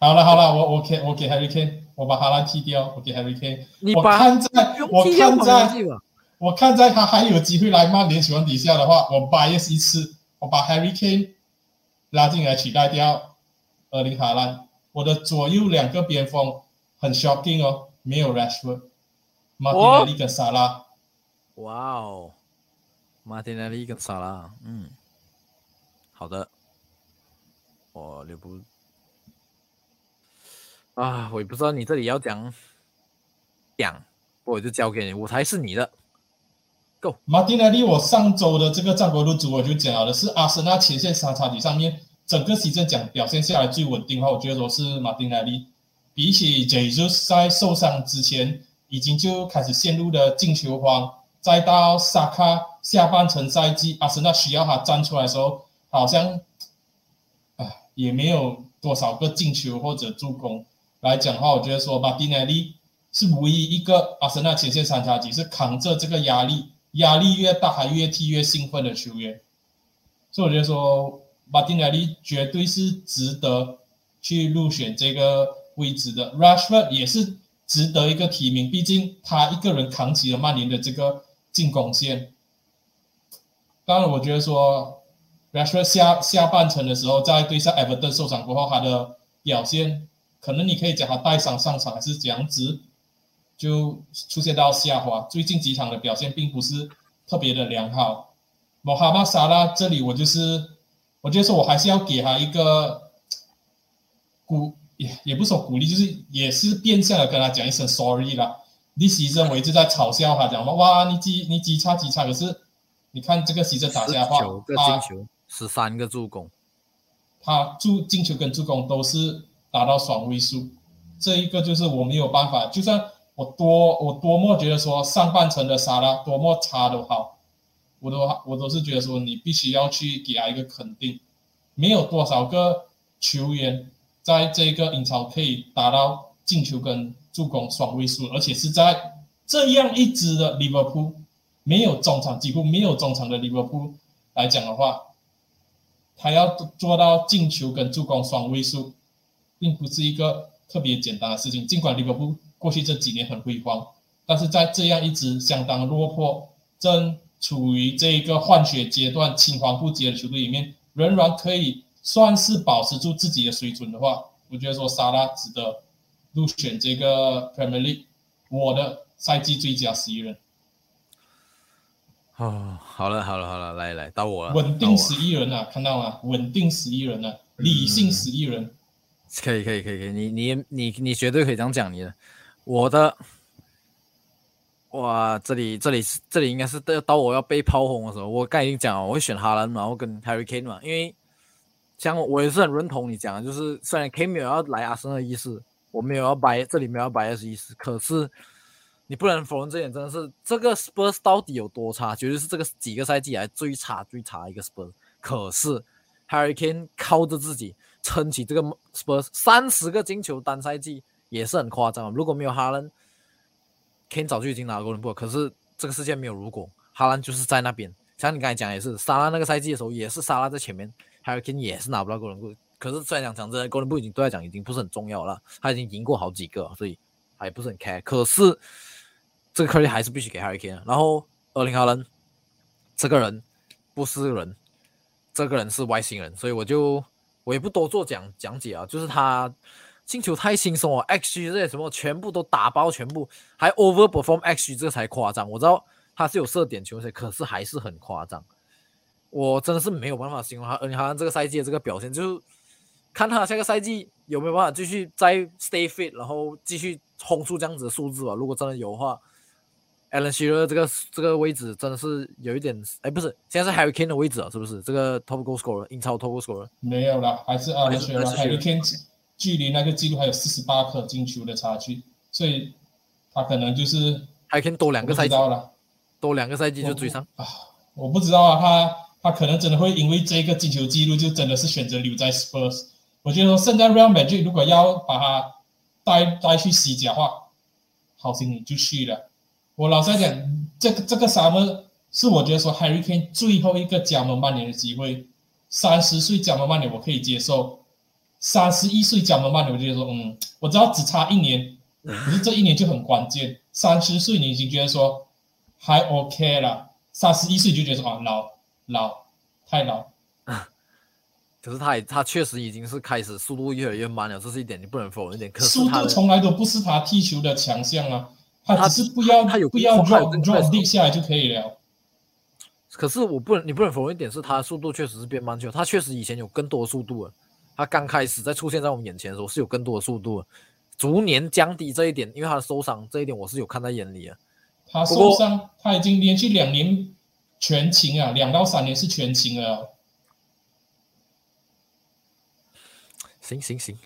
好了好了，我我给我给 Harry Kane，我把哈兰踢掉，我给 Harry Kane。我你把看在我看在我看在他还有机会来曼联球底下的话，我 bias 一次，我把 Harry Kane 拉进来取代掉 erling 林哈兰。我的左右两个边锋很 shocking 哦，没有 Rashford、马丁内利跟萨拉。哇哦，马丁内利跟萨拉，嗯，好的，我留不啊，我也不知道你这里要讲讲，我就交给你，舞台是你的。马丁内利，我上周的这个战国论主我就讲了是阿森纳前线三叉戟上面整个西阵讲表现下来最稳定的话，我觉得说是马丁内利，比起 Jesus 在受伤之前已经就开始陷入了进球荒，再到萨卡下半程赛季阿森纳需要他站出来的时候，好像啊也没有多少个进球或者助攻来讲话，我觉得说马丁内利是唯一一个阿森纳前线三叉戟是扛着这个压力。压力越大，还越踢越兴奋的球员，所以我觉得说马丁内利绝对是值得去入选这个位置的。Rashford 也是值得一个提名，毕竟他一个人扛起了曼联的这个进攻线。当然，我觉得说 Rashford 下下半程的时候，在对上 Everton 受伤过后，他的表现可能你可以讲他带伤上场还是怎样子。就出现到下滑，最近几场的表现并不是特别的良好。莫哈马萨拉这里我就是，我觉得说我还是要给他一个鼓，也也不是说鼓励，就是也是变相的跟他讲一声 sorry 啦。你牺牲我一直在嘲笑他，讲说哇你几你几差几差，可是你看这个牺牲打下的话，九个他进球，十三个助攻，他助进球跟助攻都是达到双位数，这一个就是我没有办法，就算。我多我多么觉得说上半程的沙拉多么差都好，我都我都是觉得说你必须要去给他一个肯定。没有多少个球员在这个英超可以达到进球跟助攻双位数，而且是在这样一支的利物浦没有中场几乎没有中场的利物浦来讲的话，他要做到进球跟助攻双位数，并不是一个特别简单的事情。尽管利物浦过去这几年很辉煌，但是在这样一支相当落魄、正处于这一个换血阶段、青黄不接的球队里面，仍然可以算是保持住自己的水准的话，我觉得说沙拉值得入选这个 Premier League 我的赛季最佳十一人。哦，好了好了好了，来来到我了，稳定十一人啊，看到吗？稳定十一人啊，理性十一人。可以可以可以可以，你你你你绝对可以这样讲你的，我的，哇，这里这里是这里应该是到到我要被炮轰的时候，我刚才已经讲了，我会选哈兰嘛，然后跟 Harry Kane 嘛，因为像我也是很认同你讲的，就是虽然 K 没有要来阿森纳的意思，我没有要掰这里没有要掰的意思，可是你不能否认这点，真的是这个 Spurs 到底有多差，绝对是这个几个赛季来最差最差一个 Spurs。可是 Harry Kane 靠着自己撑起这个 Spurs 三十个进球单赛季也是很夸张。如果没有哈兰，Kane 早就已经拿过了不？可是这个世界没有如果，哈兰就是在那边。像你刚才讲也是，沙拉那个赛季的时候也是沙拉在前面，Harry Kane 也是拿不到 golden boot。可是虽然讲讲真的，golden boot 已经对他讲已经不是很重要了，他已经赢过好几个，所以他也不是很 care。可是这个颗粒还是必须给 Harry Kane。然后二零哈兰这个人不是人，这个人是外星人，所以我就我也不多做讲讲解啊，就是他进球太轻松了，XG 这些什么全部都打包，全部还 over perform XG 这才夸张。我知道。他是有射点球，可是还是很夸张。我真的是没有办法形容他，而且好像这个赛季的这个表现，就是看他下个赛季有没有办法继续再 stay fit，然后继续轰出这样子的数字吧。如果真的有的话，Alan Shearer 这个这个位置真的是有一点，哎，不是，现在是 Harry Kane 的位置啊，是不是？这个 top goal scorer，英超 top goal scorer 没有了，还是 Alan Shearer，Harry Kane 距离那个记录还有四十八颗进球的差距，所以他可能就是还可以多两个赛季了。多两个赛季就追上啊！我不知道啊，他他可能真的会因为这个进球记录，就真的是选择留在 Spurs。我觉得说圣诞 Real Madrid 如果要把他带带去西甲的话，好心你就去了。我老实讲，这个这个 Sam 是我觉得说 Harry Kane 最后一个加盟曼联的机会。三十岁加盟曼联我可以接受，三十一岁加盟曼联我就觉得说，嗯，我知道只差一年，可是这一年就很关键。三十岁你已经觉得说。还 OK 了，三十一岁就觉得说啊老老太老，可是他也他确实已经是开始速度越来越慢了，这是一点你不能否认。一点，可速度从来都不是他踢球的强项啊，他只是不要他有不要 drop drop 地下来就可以了。可是我不能你不能否认一点是他的速度确实是变慢去了，他确实以前有更多的速度了，他刚开始在出现在我们眼前的时候是有更多的速度，逐年降低这一点，因为他的受伤这一点我是有看在眼里啊。他受伤，他已经连续两年全勤啊，两到三年是全勤了。行行行，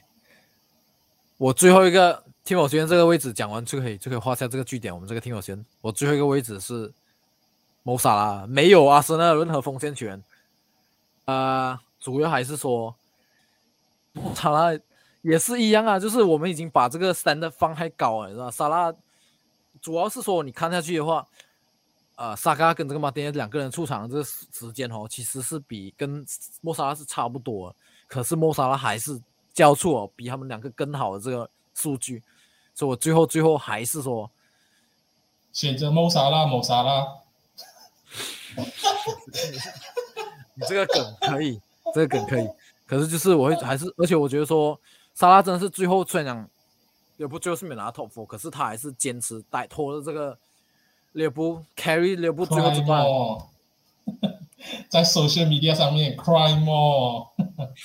我最后一个听我先这个位置讲完就可以就可以画下这个句点。我们这个听我先，我最后一个位置是谋杀啦，没有阿森纳任何锋线权。啊，主要还是说萨拉也是一样啊，就是我们已经把这个 stand 放太高了，是吧？萨拉。主要是说，你看下去的话，呃，萨卡跟这个马丁两个人出场的这个时间哦，其实是比跟莫萨拉是差不多，可是莫萨拉还是交出哦比他们两个更好的这个数据，所以我最后最后还是说选择莫萨拉，莫萨拉。你这个梗可以，这个梗可以，可是就是我会还是，而且我觉得说，莎拉真的是最后虽然讲。也不就是没拿 top four，可是他还是坚持带拖着这个列布 carry 猎布最后一段，在 social media 上面 cry more。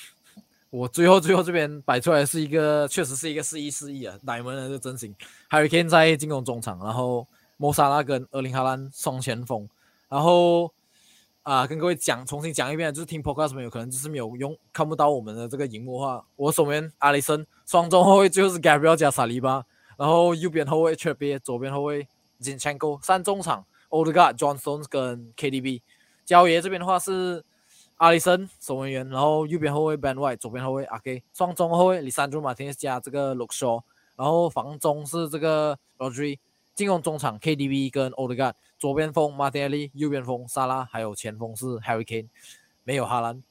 我最后最后这边摆出来是一个，确实是一个四一四一啊，奶门的这阵型，Harry Kane 在进攻中场，然后莫萨拉跟厄林哈兰双前锋，然后。啊，跟各位讲，重新讲一遍，就是听 podcast 朋友可能就是没有用，看不到我们的这个荧幕的话，我手边阿里森，双中后卫最后是 Gabriel 加萨利巴，然后右边后卫 Trippier，左边后卫 Zinchenko，三中场 Odegaard、Johnson 跟 KDB，焦爷这边的话是阿里森守门员，然后右边后卫 Ben White，左边后卫 Ak，双中后卫里三中马天加这个 Luke Shaw，然后防中是这个 Rodri，进攻中场 KDB 跟 Odegaard。左边锋马丁利，右边锋萨拉，还有前锋是 Harry Kane，没有哈兰。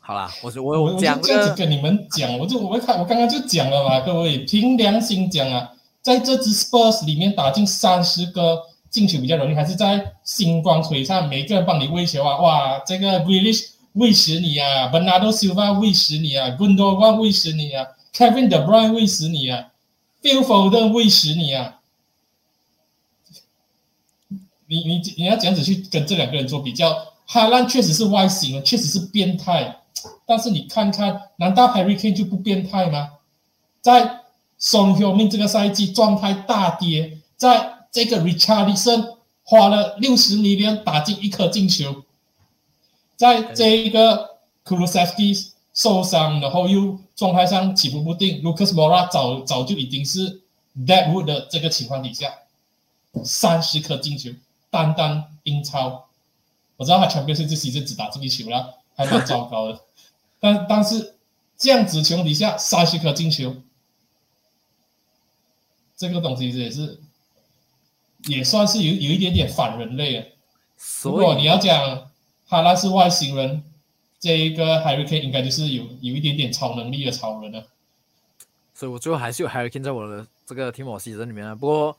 好啦，我我我讲这样子跟你们讲，我就我看我刚刚就讲了嘛，各位凭良心讲啊，在这支 Spurs 里面打进三十个进球比较容易，还是在星光璀璨，每个人帮你威胁啊，哇，这个 Willis 喂食你啊，Bernardo Silva 喂食你啊，Gundogan 喂食你啊，Kevin De Bruyne 喂食你啊，Phil Foden 喂食你啊。你你你要这样子去跟这两个人做比较，哈兰确实是外形，确实是变态，但是你看看，难道 Harry Kane 就不变态吗？在 Son Heung-min 这个赛季状态大跌，在这个 Richardson 花了六十米连打进一颗进球，在这一个 Kulusevski 受伤，然后又状态上起伏不定，Lucas Mora 早早就已经是 Deadwood 的这个情况底下，三十颗进球，单单英超，我知道他全边是这其实只打进一球了，还蛮糟糕的，但但是这样子情况底下三十颗进球，这个东西也是也算是有有一点点反人类啊。如果你要讲哈拉是外星人，这一个 Hurricane 应该就是有有一点点超能力的超人了。所以我最后还是有 Hurricane 在我的这个 Team 西人里面啊。不过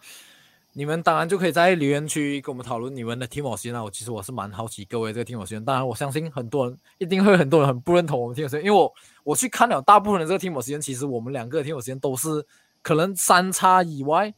你们当然就可以在留言区跟我们讨论你们的 Team 西人。我其实我是蛮好奇各位这个 Team 西人。当然我相信很多人一定会很多人很不认同我们 Team 西人，因为我我去看了大部分的这个 Team 西人，其实我们两个 Team 西人都是可能三叉以外。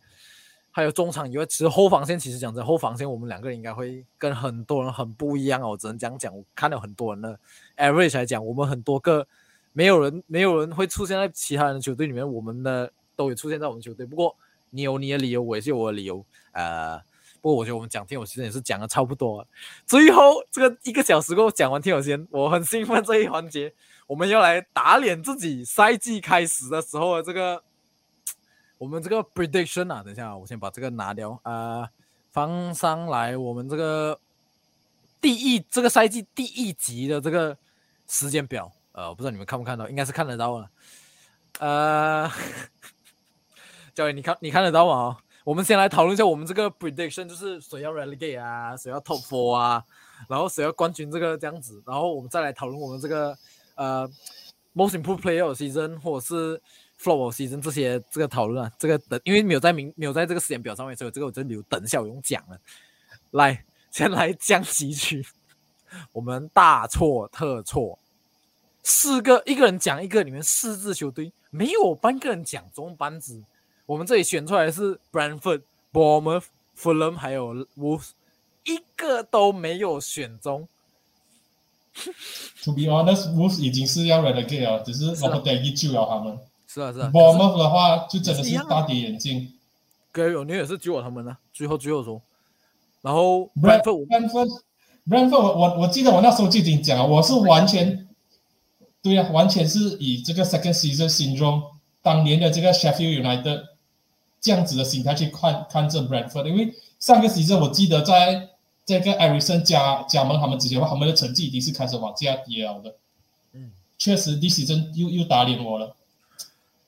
还有中场以外，其实后防线其实讲真，后防线我们两个人应该会跟很多人很不一样哦。我只能这样讲，我看到很多人的 average 来讲，我们很多个没有人没有人会出现在其他人的球队里面，我们的都有出现在我们球队。不过你有你的理由，我也是有我的理由。呃，不过我觉得我们讲天友其实也是讲的差不多。最后这个一个小时过后讲完天友先，我很兴奋这一环节，我们要来打脸自己赛季开始的时候的这个。我们这个 prediction 啊，等一下，我先把这个拿掉啊，放上来。我们这个第一这个赛季第一集的这个时间表，呃，我不知道你们看不看到，应该是看得到了。呃，教练，你看你看得到吗？我们先来讨论一下我们这个 prediction，就是谁要 relegate 啊，谁要 top four 啊，然后谁要冠军这个这样子，然后我们再来讨论我们这个呃 most improved player season 或者是。Flow season 这些这个讨论啊，这个等因为没有在明没有在这个时间表上面，所以这个我就留等一下我用讲了。来，先来降级区，我们大错特错，四个一个人讲一个你们四支球队，没有半个人讲中班子。我们这里选出来是 Brentford、Bournemouth、Fulham 还有 Wolves，一个都没有选中。To be honest, Wolves 已经是要 relegate 了，只是 Daly 救了他们。是啊是啊，我们的话就真的是大跌眼镜。格有你也是救了他们呢，最后最后说，然后 Brentford，Brentford，Brentford，我我我记得我那时候就已经讲了，我是完全，对呀，完全是以这个 second season 心中当年的这个 Sheffield United 这样子的心态去看看这 Brentford，因为上个 season 我记得在这个 Ericson 加加盟他们之前，他们的成绩已经是开始往下跌了的。嗯，确实，this season 又又打脸我了。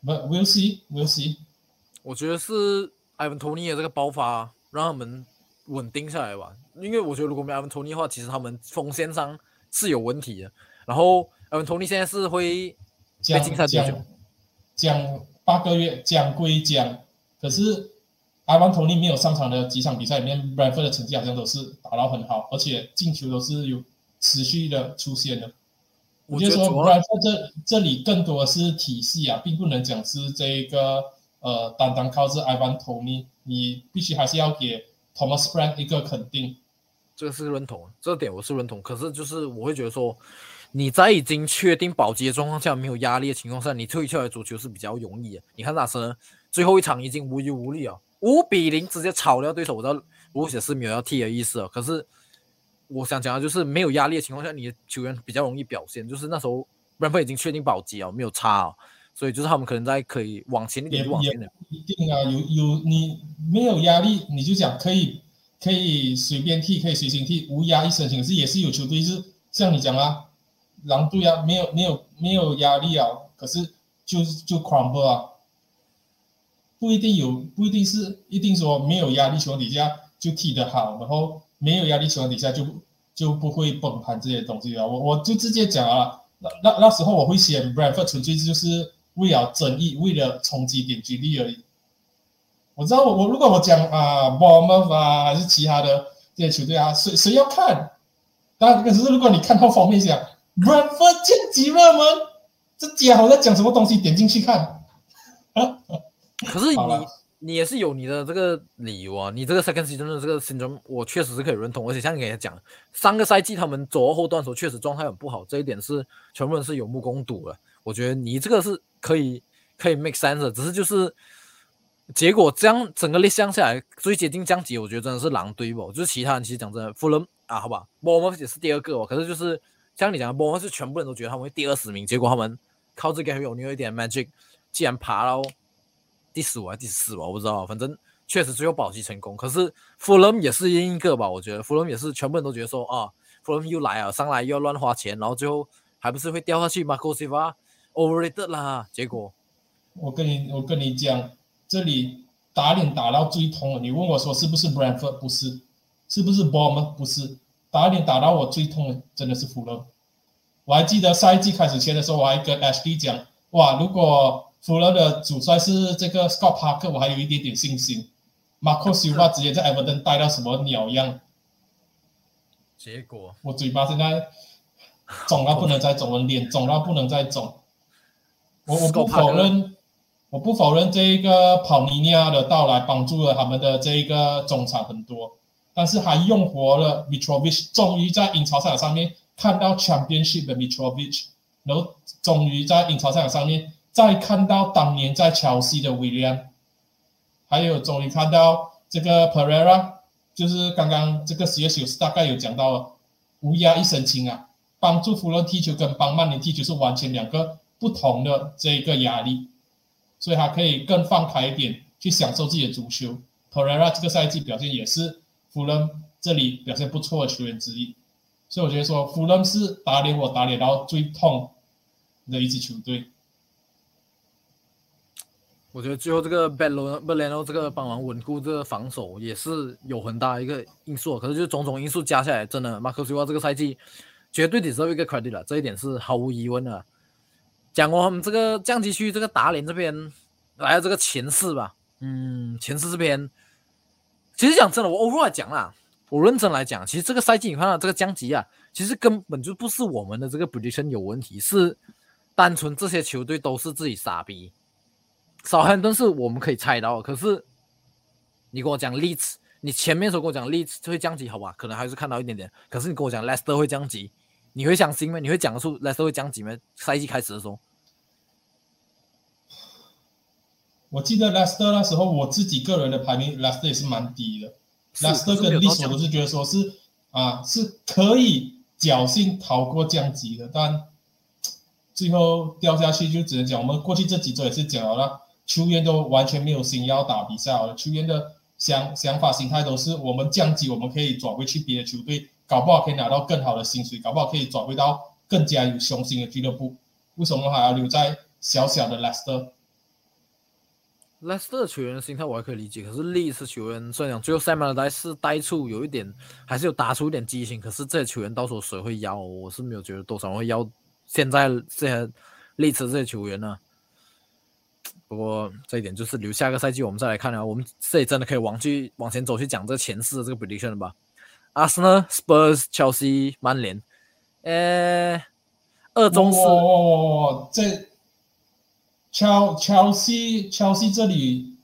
不，We'll see，We'll see。我觉得是埃文托尼的这个爆发让他们稳定下来吧。因为我觉得如果没埃文托尼的话，其实他们锋线上是有问题的。然后埃文托尼现在是会讲讲讲八个月讲归讲，可是埃文托尼没有上场的几场比赛里面，Bradford 的成绩好像都是打到很好，而且进球都是有持续的出现的。我觉得说，不然在这这里更多的是体系啊，并不能讲是这一个呃，单单靠这埃万托尼，你必须还是要给 Thomas Frank 一个肯定。这个是认同，这点我是认同。可是就是我会觉得说，你在已经确定保级的状况下，没有压力的情况下，你退出来足球是比较容易的。你看哪森最后一场已经无忧无虑啊，五比零直接炒掉对手。我知道吴雪是没有要踢的意思啊，可是。我想讲的就是没有压力的情况下，你的球员比较容易表现。就是那时候 r a m 已经确定保级哦，没有差哦，所以就是他们可能在可以往前一点往前的。一定啊，有有你没有压力，你就讲可以可以随便踢，可以随心踢，无压一身轻。可是也是有球队是像你讲啊，狼队啊，没有没有没有压力啊，可是就就 crumble 啊，不一定有，不一定是一定说没有压力情况底下就踢得好，然后。没有压力情况底下就就不会崩盘这些东西啊！我我就直接讲啊，那那那时候我会写 Bradford，纯粹就是为了争议，为了冲击点击率而已。我知道我我如果我讲啊 b o m b 啊还是其他的这些球队啊，谁谁要看？但可是如果你看到封面讲 Bradford 晋级热门，这家伙在讲什么东西？点进去看。可是你。你也是有你的这个理由啊，你这个 second season 的这个新中，我确实是可以认同，而且像你刚才讲，上个赛季他们走后段的时候，确实状态很不好，这一点是全部人是有目共睹的。我觉得你这个是可以可以 make sense，只是就是结果这样整个列项下来，最接近降级，我觉得真的是狼队吧。就是其他人其实讲真的，富人啊，好吧，我们也是第二个哦，可是就是像你讲的，波恩是全部人都觉得他们会第二十名，结果他们靠这个有有一点 magic，既然爬到第十五还是第四吧，我不知道，反正确实最后保级成功。可是弗伦也是另一个吧，我觉得弗伦也是全部人都觉得说啊，弗伦又来啊，上来又要乱花钱，然后最后还不是会掉下去马 a 西 o overrated 啦。结果我跟你我跟你讲，这里打脸打到最痛了。你问我说是不是 Brentford？不是，是不是 b o m b 不是。打脸打到我最痛的真的是弗勒，我还记得赛季开始前的时候，我还跟 HD 讲，哇，如果弗勒的主帅是这个 Scott Parker，我还有一点点信心。Marco Silva 直接在 Everton 带到什么鸟样？结果我嘴巴现在肿到不能再肿了，脸肿到不能再肿。我我不否认，我不否认这一个跑尼尼亚的到来帮助了他们的这一个中场很多。但是还用活了 Mitrovic，终于在英超赛场上面看到 Championship 的 Mitrovic，然后终于在英超赛场上面再看到当年在切尔西的 William，还有终于看到这个 Pereira，就是刚刚这个十月十大概有讲到，乌鸦一身轻啊，帮助弗洛踢球跟帮曼联踢球是完全两个不同的这一个压力，所以他可以更放开一点去享受自己的足球。Pereira 这个赛季表现也是。弗伦这里表现不错的球员之一，所以我觉得说弗伦是打脸我打脸到最痛的一支球队。我觉得最后这个贝罗贝雷诺这个帮忙稳固这个防守也是有很大一个因素，可是就种种因素加下来，真的马克西瓦这个赛季绝对得受一个 credit 了，这一点是毫无疑问的。讲我们这个降级区这个达林这边来了这个前四吧，嗯，前四这边。其实讲真的，我 over 来讲啦，我认真来讲，其实这个赛季你看到这个降级啊，其实根本就不是我们的这个 prediction 有问题，是单纯这些球队都是自己傻逼。少很多是我们可以猜到，可是你跟我讲 Leeds，你前面说跟我讲 Leeds 会降级，好吧？可能还是看到一点点。可是你跟我讲 Leicester 会降级，你会相信吗？你会讲得出 Leicester 会降级吗？赛季开始的时候？我记得 Leicester 那时候，我自己个人的排名，Leicester 也是蛮低的。Leicester 跟历史我都是觉得说是啊，是可以侥幸逃过降级的，但最后掉下去就只能讲，我们过去这几周也是讲了，球员都完全没有心要打比赛了，球员的想想法、心态都是我们降级，我们可以转回去别的球队，搞不好可以拿到更好的薪水，搞不好可以转回到更加有雄心的俱乐部，为什么还要留在小小的 Leicester？莱斯特球员的心态我还可以理解，可是利斯球员虽然讲最后塞曼的带是带出有一点，还是有打出一点激情，可是这些球员到时候谁会要？我是没有觉得多少会要现在这些利兹这些球员呢。不过这一点就是留下个赛季我们再来看啊，我们这里真的可以往去往前走去讲这前四的这个 prediction 了吧？阿森纳、Spurs、切尔西、曼联，呃，二中四，这。乔乔西乔西这里，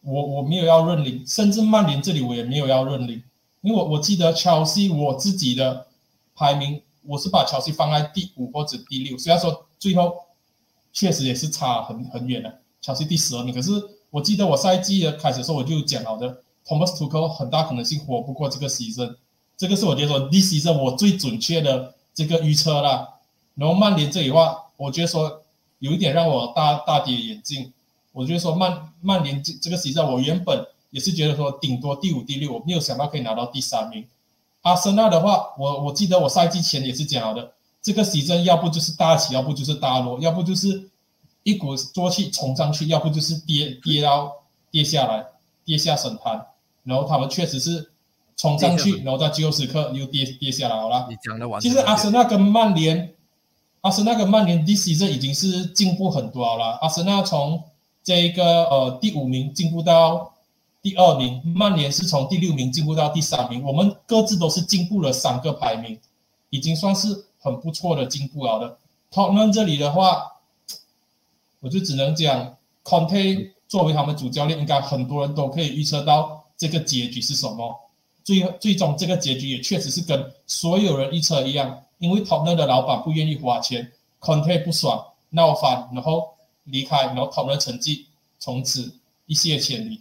我我没有要认领，甚至曼联这里我也没有要认领，因为我我记得乔西我自己的排名，我是把乔西放在第五或者第六，虽然说最后确实也是差很很远的，乔西第十二名，可是我记得我赛季的开始的时候我就讲好的，Thomas Tuchel 很大可能性活不过这个 season，这个是我觉得说 this season 我最准确的这个预测了，然后曼联这里话，我觉得说。有一点让我大大跌眼镜，我觉得说曼曼联这这个比赛，我原本也是觉得说顶多第五、第六，我没有想到可以拿到第三名。阿森纳的话，我我记得我赛季前也是讲好的，这个比赛要不就是大起，要不就是大落，要不就是一股作气冲上去，要不就是跌跌到跌下来，跌下神坛。然后他们确实是冲上去，然后在最后时刻又跌跌下来好了。你讲的完。其实阿森纳跟曼联。阿森纳跟曼联第四这已经是进步很多了。阿森纳从这个呃第五名进步到第二名，曼联是从第六名进步到第三名。我们各自都是进步了三个排名，已经算是很不错的进步了的。托曼这里的话，我就只能讲，Conte 作为他们主教练，应该很多人都可以预测到这个结局是什么。最最终这个结局也确实是跟所有人预测一样。因为 Tottenham 的老板不愿意花钱，Conte 不爽闹翻，然后离开，然后 Tottenham 成绩从此一泻千里。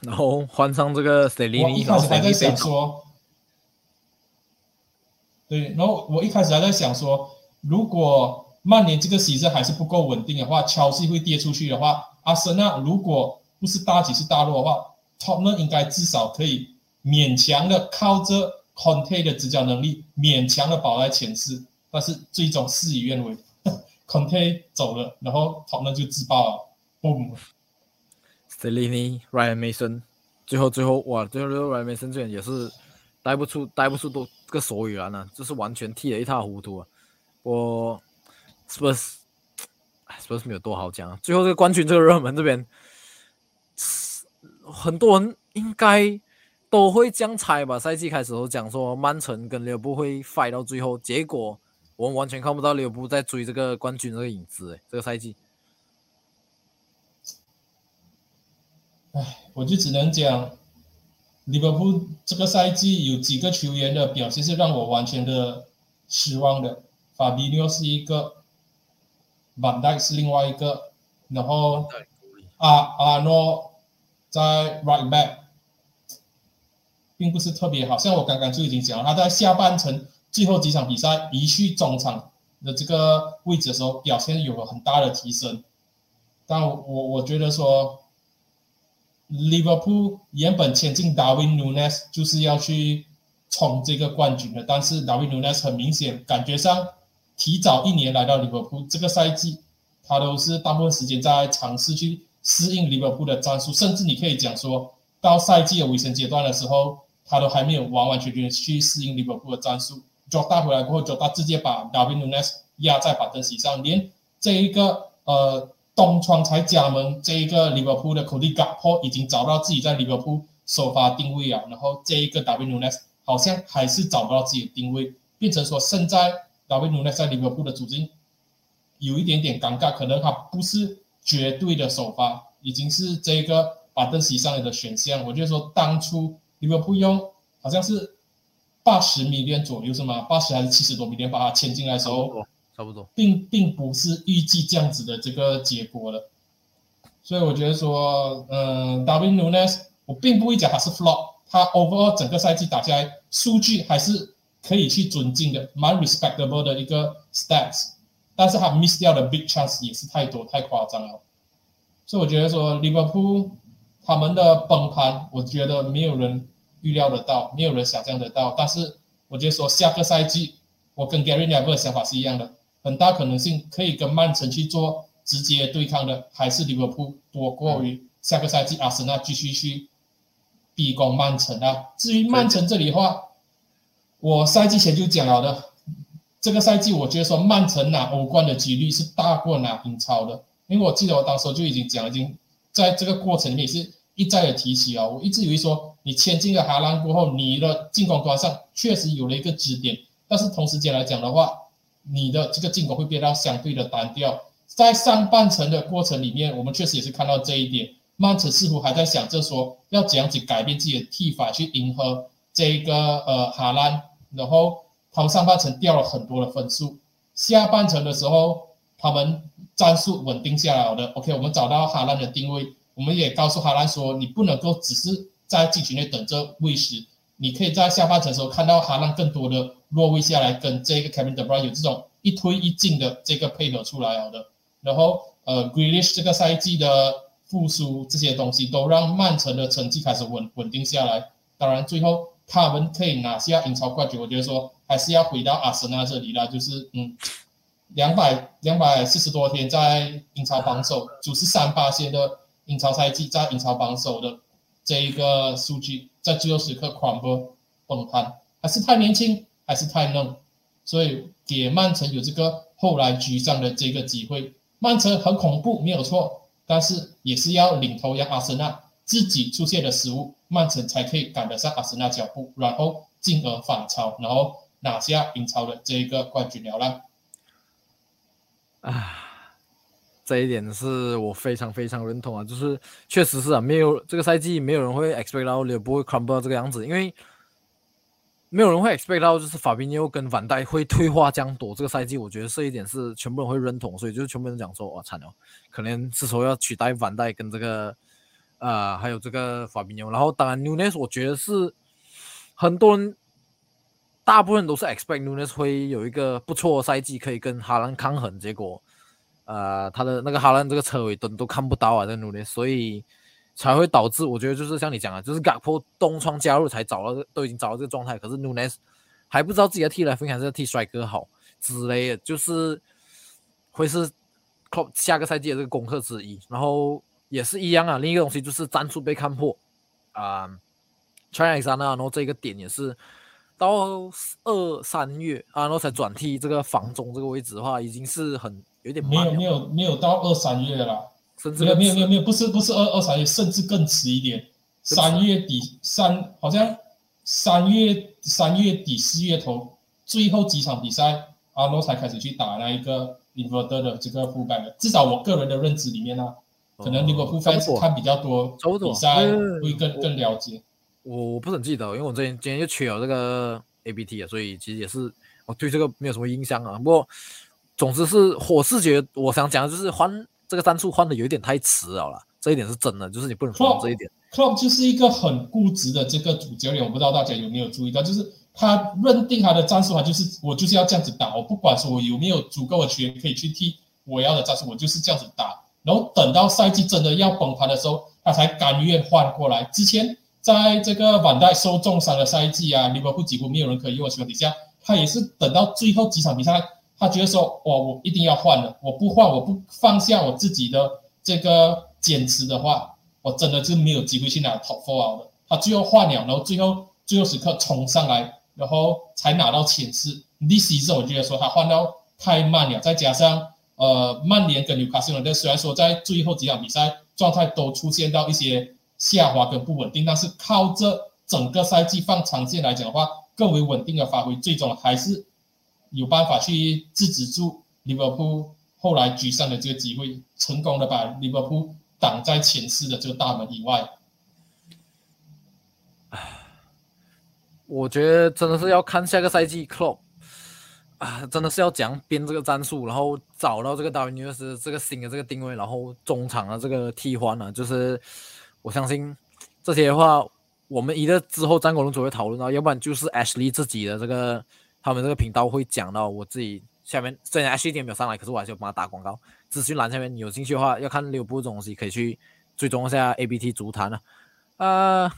然后换上这个 e n 我一开始还在想说，对，然后我一开始还在想说，如果曼联这个席阵还是不够稳定的话，切尔西会跌出去的话，阿森纳如果不是大起是大落的话，他们应该至少可以勉强的靠着 Conte 的执教能力，勉强的保在前四。但是最终事与愿违，Conte 走了，然后他们就自爆了，boom。Selini、Ryan Mason，最后最后哇，最后 Ryan Mason 这样也是待不出待不出多个所以然呢，就是完全踢得一塌糊涂啊！我 Spurs，Spurs 没有多好讲啊。最后这个冠军这个热门这边，很多人应该都会这样猜吧？赛季开始都讲说曼城跟利物浦会 fight 到最后，结果我们完全看不到利物浦在追这个冠军这个影子。哎，这个赛季，哎，我就只能讲，利物浦这个赛季有几个球员的表现是让我完全的失望的。法比奥是一个，万代是另外一个，然后阿阿诺在 right back，并不是特别好，像我刚刚就已经讲了，他在下半程最后几场比赛移去中场的这个位置的时候，表现有了很大的提升。但我我觉得说，Liverpool 原本签进 Darwin Nunes 就是要去冲这个冠军的，但是 Darwin Nunes 很明显感觉上。提早一年来到 Liverpool，这个赛季他都是大部分时间在尝试去适应 Liverpool 的战术，甚至你可以讲说到赛季的尾声阶段的时候，他都还没有完完全全去适应 Liverpool 的战术。Jota 回来过后，Jota 直接把 David Nunes 压在板凳席上，连这一个呃东窗才加盟这一个利物浦的 Cody Gakpo 已经找到自己在利物浦首发定位啊，然后这一个 W Nunes 好像还是找不到自己的定位，变成说现在。大卫努内在利物浦的处境有一点点尴尬，可能他不是绝对的首发，已经是这个板凳席上来的选项。我就说，当初利物浦用好像是八十米点左右是吗？八十还是七十多米点把他签进来的时候，差不多，并并不是预计这样子的这个结果了。所以我觉得说，嗯，大卫努内我并不会讲他是 flop，他 overall 整个赛季打下来数据还是。可以去尊敬的，蛮 respectable 的一个 stats，但是他 miss 掉的 big chance 也是太多太夸张了，所以我觉得说 Liverpool 他们的崩盘，我觉得没有人预料得到，没有人想象得到。但是我觉得说下个赛季，我跟 Gary Neville 的想法是一样的，很大可能性可以跟曼城去做直接对抗的，还是利物浦多过于下个赛季阿森纳继续去逼宫曼城啊。至于曼城这里的话，我赛季前就讲了的，这个赛季我觉得说曼城拿欧冠的几率是大过拿英超的，因为我记得我当时就已经讲，已经在这个过程里面是一再的提起啊。我一直以为说你签进了哈兰过后，你的进攻端上确实有了一个支点，但是同时间来讲的话，你的这个进攻会变到相对的单调。在上半程的过程里面，我们确实也是看到这一点，曼城似乎还在想着说要怎样去改变自己的踢法，去迎合这个呃哈兰。然后他们上半程掉了很多的分数，下半程的时候他们战术稳定下来了的。OK，我们找到哈兰的定位，我们也告诉哈兰说，你不能够只是在禁区内等着喂食，你可以在下半程的时候看到哈兰更多的落位下来，跟这个 Kevin De Bruyne 有这种一推一进的这个配合出来了的。然后呃，Grealish 这个赛季的复苏这些东西都让曼城的成绩开始稳稳定下来。当然最后。他们可以拿下英超冠军，我觉得说还是要回到阿森纳这里了。就是嗯，两百两百四十多天在英超榜首，九十三八线的英超赛季在英超榜首的这一个数据，在最后时刻 crumble 崩盘，还是太年轻，还是太嫩，所以给曼城有这个后来居上的这个机会。曼城很恐怖，没有错，但是也是要领头羊阿森纳自己出现的失误。曼城才可以赶得上阿森纳脚步，然后进而反超，然后拿下英超的这一个冠军了啦。啊，这一点是我非常非常认同啊，就是确实是啊，没有这个赛季没有人会 expect 到利物浦会 crumble 这个样子，因为没有人会 expect 到就是法比纽跟反戴会退化将多。这个赛季我觉得这一点是全部人会认同，所以就是全部人讲说哇惨了，可能是说要取代反戴跟这个。啊，还有这个法比纽，然后当然 Nunes，我觉得是很多人大部分都是 expect Nunes 会有一个不错的赛季，可以跟哈兰抗衡。结果，呃，他的那个哈兰这个车尾灯都看不到啊，在努力所以才会导致我觉得就是像你讲的，就是 gapo 东窗加入才找到，都已经找到这个状态，可是 Nunes 还不知道自己要替来分还是要踢帅哥好之类的，就是会是 Club 下个赛季的这个功课之一。然后也是一样啊，另一个东西就是战术被看破啊，China 三啊，然后这个点也是。到二三月啊，然后才转替这个防中这个位置的话，已经是很有点没有没有没有到二三月了，甚至没有没有没有没有不是不是二二三月，甚至更迟一点，三月底三好像三月三月底四月头最后几场比赛，阿诺才开始去打那一个 inverter 的这个覆盖的，至少我个人的认知里面呢，可能如果覆盖看比较多比赛，会更更了解。我我不是很记得，因为我之前今天就缺了这个 A B T 啊，所以其实也是我对这个没有什么印象啊。不过，总之是我是觉得，我想讲的就是换这个战术换的有一点太迟了啦，这一点是真的，就是你不能说这一点。Club 就是一个很固执的这个主教练，我不知道大家有没有注意到，就是他认定他的战术，他就是我就是要这样子打，我不管说我有没有足够的球员可以去踢我要的战术，我就是这样子打。然后等到赛季真的要崩盘的时候，他才甘愿换过来。之前。在这个晚代受重伤的赛季啊，利物浦几乎没有人可以用的情况底下，他也是等到最后几场比赛，他觉得说，哇，我一定要换了，我不换，我不放下我自己的这个坚持的话，我真的是没有机会去拿 top four 的。他最后换了，然后最后最后时刻冲上来，然后才拿到前四。This is 我觉得说他换到太慢了，再加上呃，曼联跟纽卡斯尔队虽然说在最后几场比赛状态都出现到一些。下滑跟不稳定，但是靠着整个赛季放长线来讲的话，更为稳定的发挥，最终还是有办法去制止住利物浦后来居上的这个机会，成功的把利物浦挡在前四的这个大门以外。我觉得真的是要看下个赛季 club 啊，真的是要讲编这个战术，然后找到这个达维尼斯这个新的这个定位，然后中场的这个替换呢，就是。我相信这些的话，我们一个之后张国龙组会讨论到，要不然就是 Ashley 自己的这个他们这个频道会讲到。我自己下面虽然 sht 没有上来，可是我还是要帮他打广告。资讯栏下面有兴趣的话，要看六部东西，可以去追踪一下 ABT 足坛啊。呃，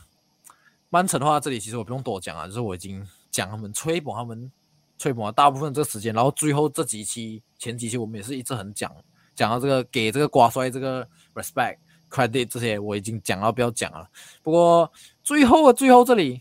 曼城的话，这里其实我不用多讲啊，就是我已经讲他们吹捧他们吹捧了大部分这个时间，然后最后这几期前几期我们也是一直很讲讲到这个给这个瓜帅这个 respect。credit 这些我已经讲到，不要讲了。不过最后啊，最后这里，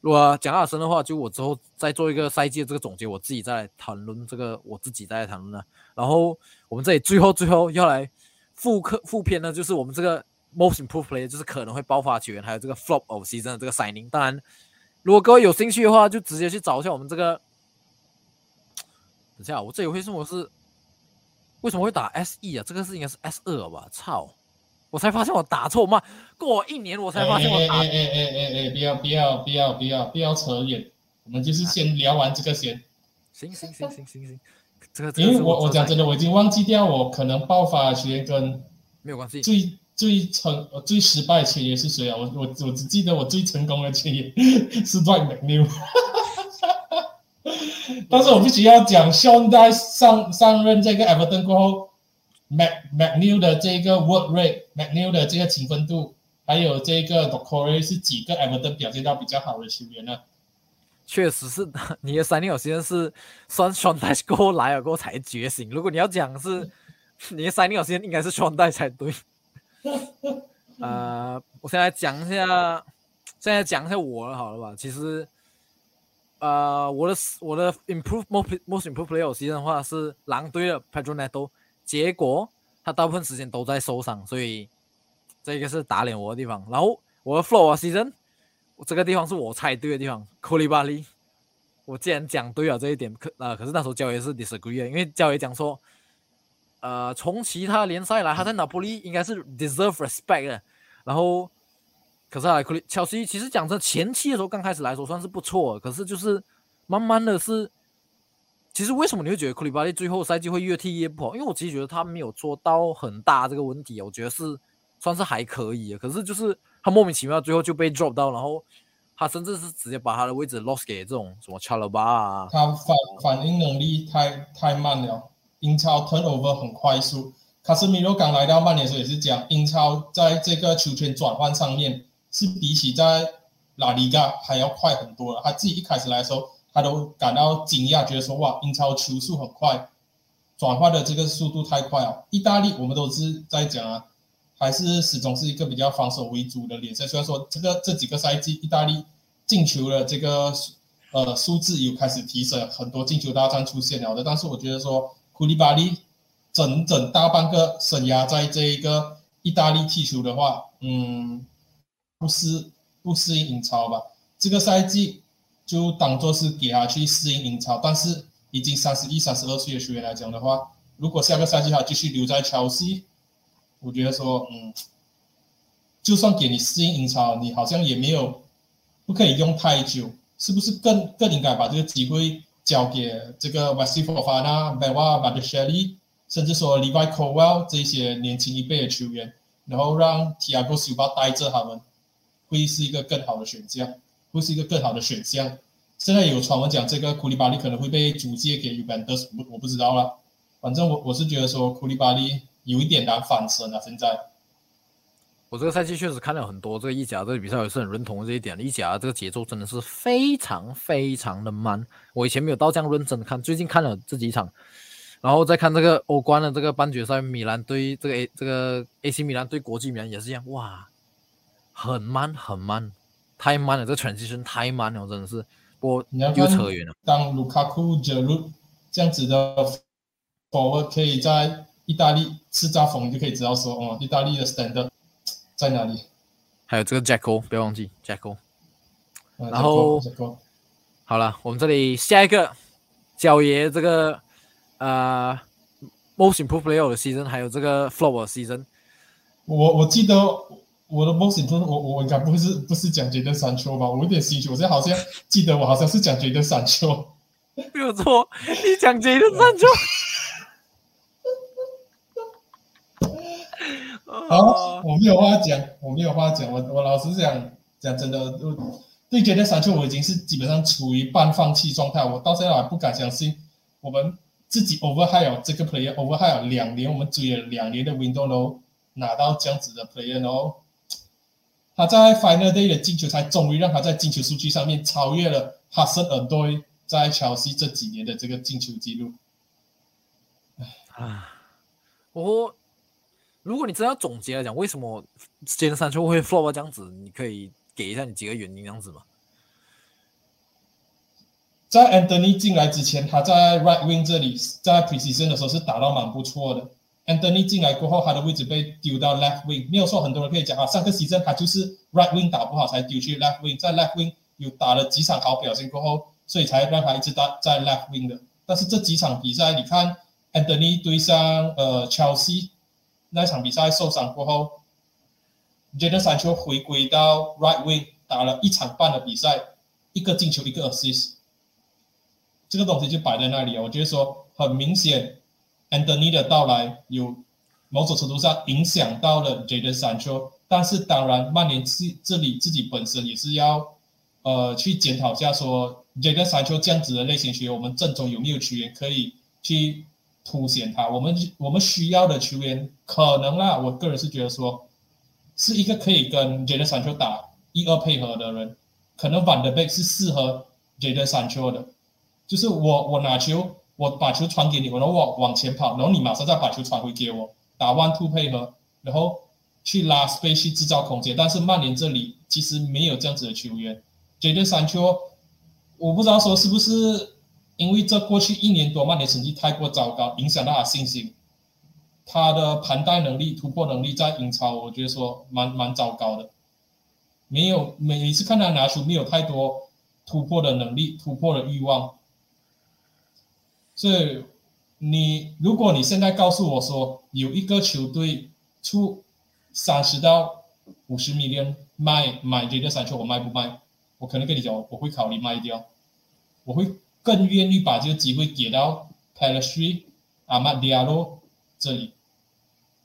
如果讲阿森的话，就我之后再做一个赛季的这个总结，我自己再来谈论这个，我自己再来谈论呢。然后我们这里最后最后要来复刻复篇呢，就是我们这个 most improved player，就是可能会爆发球员，还有这个 flop of season 的这个 signing。当然，如果各位有兴趣的话，就直接去找一下我们这个。等下，我这里为什么是为什么会打 S E 啊？这个是应该是 S 二吧？操！我才发现我打错嘛，过一年我才发现我打。哎哎哎哎哎，不要不要不要不要不要扯远，我们就是先聊完这个先。行行行行行行，这个因为我我讲真的，我已经忘记掉我可能爆发学跟没有关系。最最成最失败的签约是谁啊？我我我只记得我最成功的签约是 Dwight McNeil。但是我必须要讲，兄弟上上任这个 Everton 过后。Mac MacNew 的这个 work rate，MacNew 的这个勤奋度，还有这个 d o c o r e 是几个 Everton 表现到比较好的球员呢？确实是，你的三年有时间是算双代过来了过才觉醒。如果你要讲是你的三年有时间，应该是双代才对。呃，我现在讲一下，现在讲一下我好了吧？其实，呃，我的我的 improve most most improve player 时间的话是狼队的 Pedro Neto。结果他大部分时间都在受伤，所以这个是打脸我的地方。然后我的 flow season，这个地方是我猜对的地方。库里巴利，我既然讲对了这一点，可呃，可是那时候焦爷是 disagree，因为焦爷讲说，呃，从其他联赛来，他在拿破利应该是 deserve respect 的。然后，可是啊，库里乔西其实讲真，前期的时候刚开始来说算是不错，可是就是慢慢的是。其实为什么你会觉得库里巴利最后赛季会越踢越不好？因为我其实觉得他没有做到很大这个问题，我觉得是算是还可以。可是就是他莫名其妙最后就被 drop 到，然后他甚至是直接把他的位置 lost 给这种什么 c h a l b a 啊。他反反应能力太太慢了。英超 turnover 很快速。卡斯米罗刚来到曼联的时候也是讲，英超在这个球权转换上面是比起在拉里加还要快很多了。他自己一开始来的时候，他都感到惊讶，觉得说哇，英超球速很快，转换的这个速度太快了。意大利我们都是在讲啊，还是始终是一个比较防守为主的联赛。虽然说这个这几个赛季意大利进球的这个呃数字有开始提升，很多进球大战出现了的，但是我觉得说。库利巴利整整大半个生涯在这一个意大利踢球的话，嗯，不适不适应英超吧？这个赛季就当做是给他去适应英超。但是已经三十一、三十二岁的球员来讲的话，如果下个赛季他继续留在切尔西，我觉得说，嗯，就算给你适应英超，你好像也没有不可以用太久，是不是更更应该把这个机会？交给这个 Vasifofana、Bewa、b a d s h e l y 甚至说 Levi Cowell 这些年轻一辈的球员，然后让 Tiago Silva 带着他们，会是一个更好的选项，会是一个更好的选项。现在有传闻讲这个库里巴利可能会被租借给 Uventus，我我不知道了。反正我我是觉得说库里巴利有一点难翻身啊，现在。我这个赛季确实看了很多这个意甲这个比赛，也是很认同这一点。意甲这个节奏真的是非常非常的慢。我以前没有到这样认真的看，最近看了这几场，然后再看这个欧冠的这个半决赛，米兰对这个 A 这个 AC 米兰对国际米兰也是一样，哇，很慢很慢，太慢了，这个 transition 太慢了，真的是。我又扯远了。当卢卡库、杰鲁这样子的 forward 可以在意大利叱咤风，就可以知道说，哦，意大利的 standard。在哪里？还有这个 Jacko，不要忘记 Jacko。然后好了，我们这里下一个角爷这个呃，Most Improved Player 的 season，还有这个 Flower season。我我记得我的 Improved，我我应该不是不是讲杰德山丘吧？我有点兴趣，我现在好像记得我好像是讲杰德山丘，没有错，你讲杰德山丘。好，我没有话讲，我没有话讲。我我老实讲，讲真的，我对杰德山丘我已经是基本上处于半放弃状态。我到现在还不敢相信，我们自己 overhire 这个 player overhire 两年，我们追了两年的 window 都拿到这样子的 player 哦。他在 final day 的进球才终于让他在进球数据上面超越了哈森尔多在切尔西这几年的这个进球记录。啊，我。如果你真要总结来讲，为什么杰德山丘会 flop 这样子？你可以给一下你几个原因这样子吗？在 Anthony 进来之前，他在 right wing 这里，在 Precision 的时候是打到蛮不错的。Anthony 进来过后，他的位置被丢到 left wing，没有说很多人可以讲啊，上个 season 他就是 right wing 打不好才丢去 left wing，在 left wing 有打了几场好表现过后，所以才让他一直打在 left wing 的。但是这几场比赛，你看 Anthony 对上呃 Chelsea。那场比赛受伤过后，杰德山丘回归到 right wing 打了一场半的比赛，一个进球一个 assist，这个东西就摆在那里啊。我觉得说很明显，Anthony 的到来有某种程度上影响到了杰德山丘，但是当然曼联自这里自己本身也是要呃去检讨一下，说杰德山丘这样子的类型球员，我们阵中有没有球员可以去。凸显他，我们我们需要的球员可能啦，我个人是觉得说，是一个可以跟杰德山丘打一二配合的人，可能范德贝是适合杰德山丘的，就是我我拿球，我把球传给你，我然后往往前跑，然后你马上再把球传回给我，打 one two 配合，然后去拉 space 去制造空间，但是曼联这里其实没有这样子的球员，杰德山丘，我不知道说是不是。因为这过去一年多，曼联成绩太过糟糕，影响到他信心。他的盘带能力、突破能力在英超，我觉得说蛮蛮糟糕的。没有每一次看他拿球，没有太多突破的能力、突破的欲望。所以你如果你现在告诉我说有一个球队出三十到五十米连卖买这个三球，我卖不卖？我可能跟你讲，我会考虑卖掉，我会。更愿意把这个机会给到 p a l a s t r 阿马迪亚洛这里。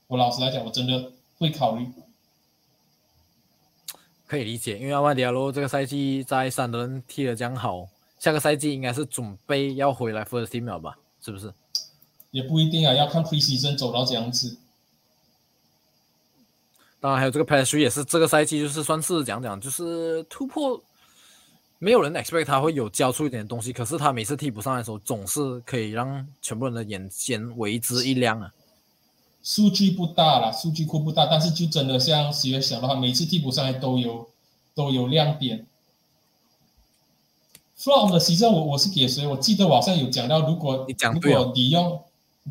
我老实来讲，我真的会考虑。可以理解，因为阿曼迪亚罗这个赛季在三轮踢得这样好，下个赛季应该是准备要回来 first team 了吧？是不是？也不一定啊，要看 preseason 走到怎样子。当然还有这个 p a s 也是这个赛季就是算是讲讲就是突破，没有人 expect 他会有交出一点东西，可是他每次替补上来的时候，总是可以让全部人的眼前为之一亮啊。数据不大啦，数据库不大，但是就真的像十月想的话，每次替补上来都有都有亮点。From 的牺牲，我我是给谁？我记得我好像有讲到，如果如果你用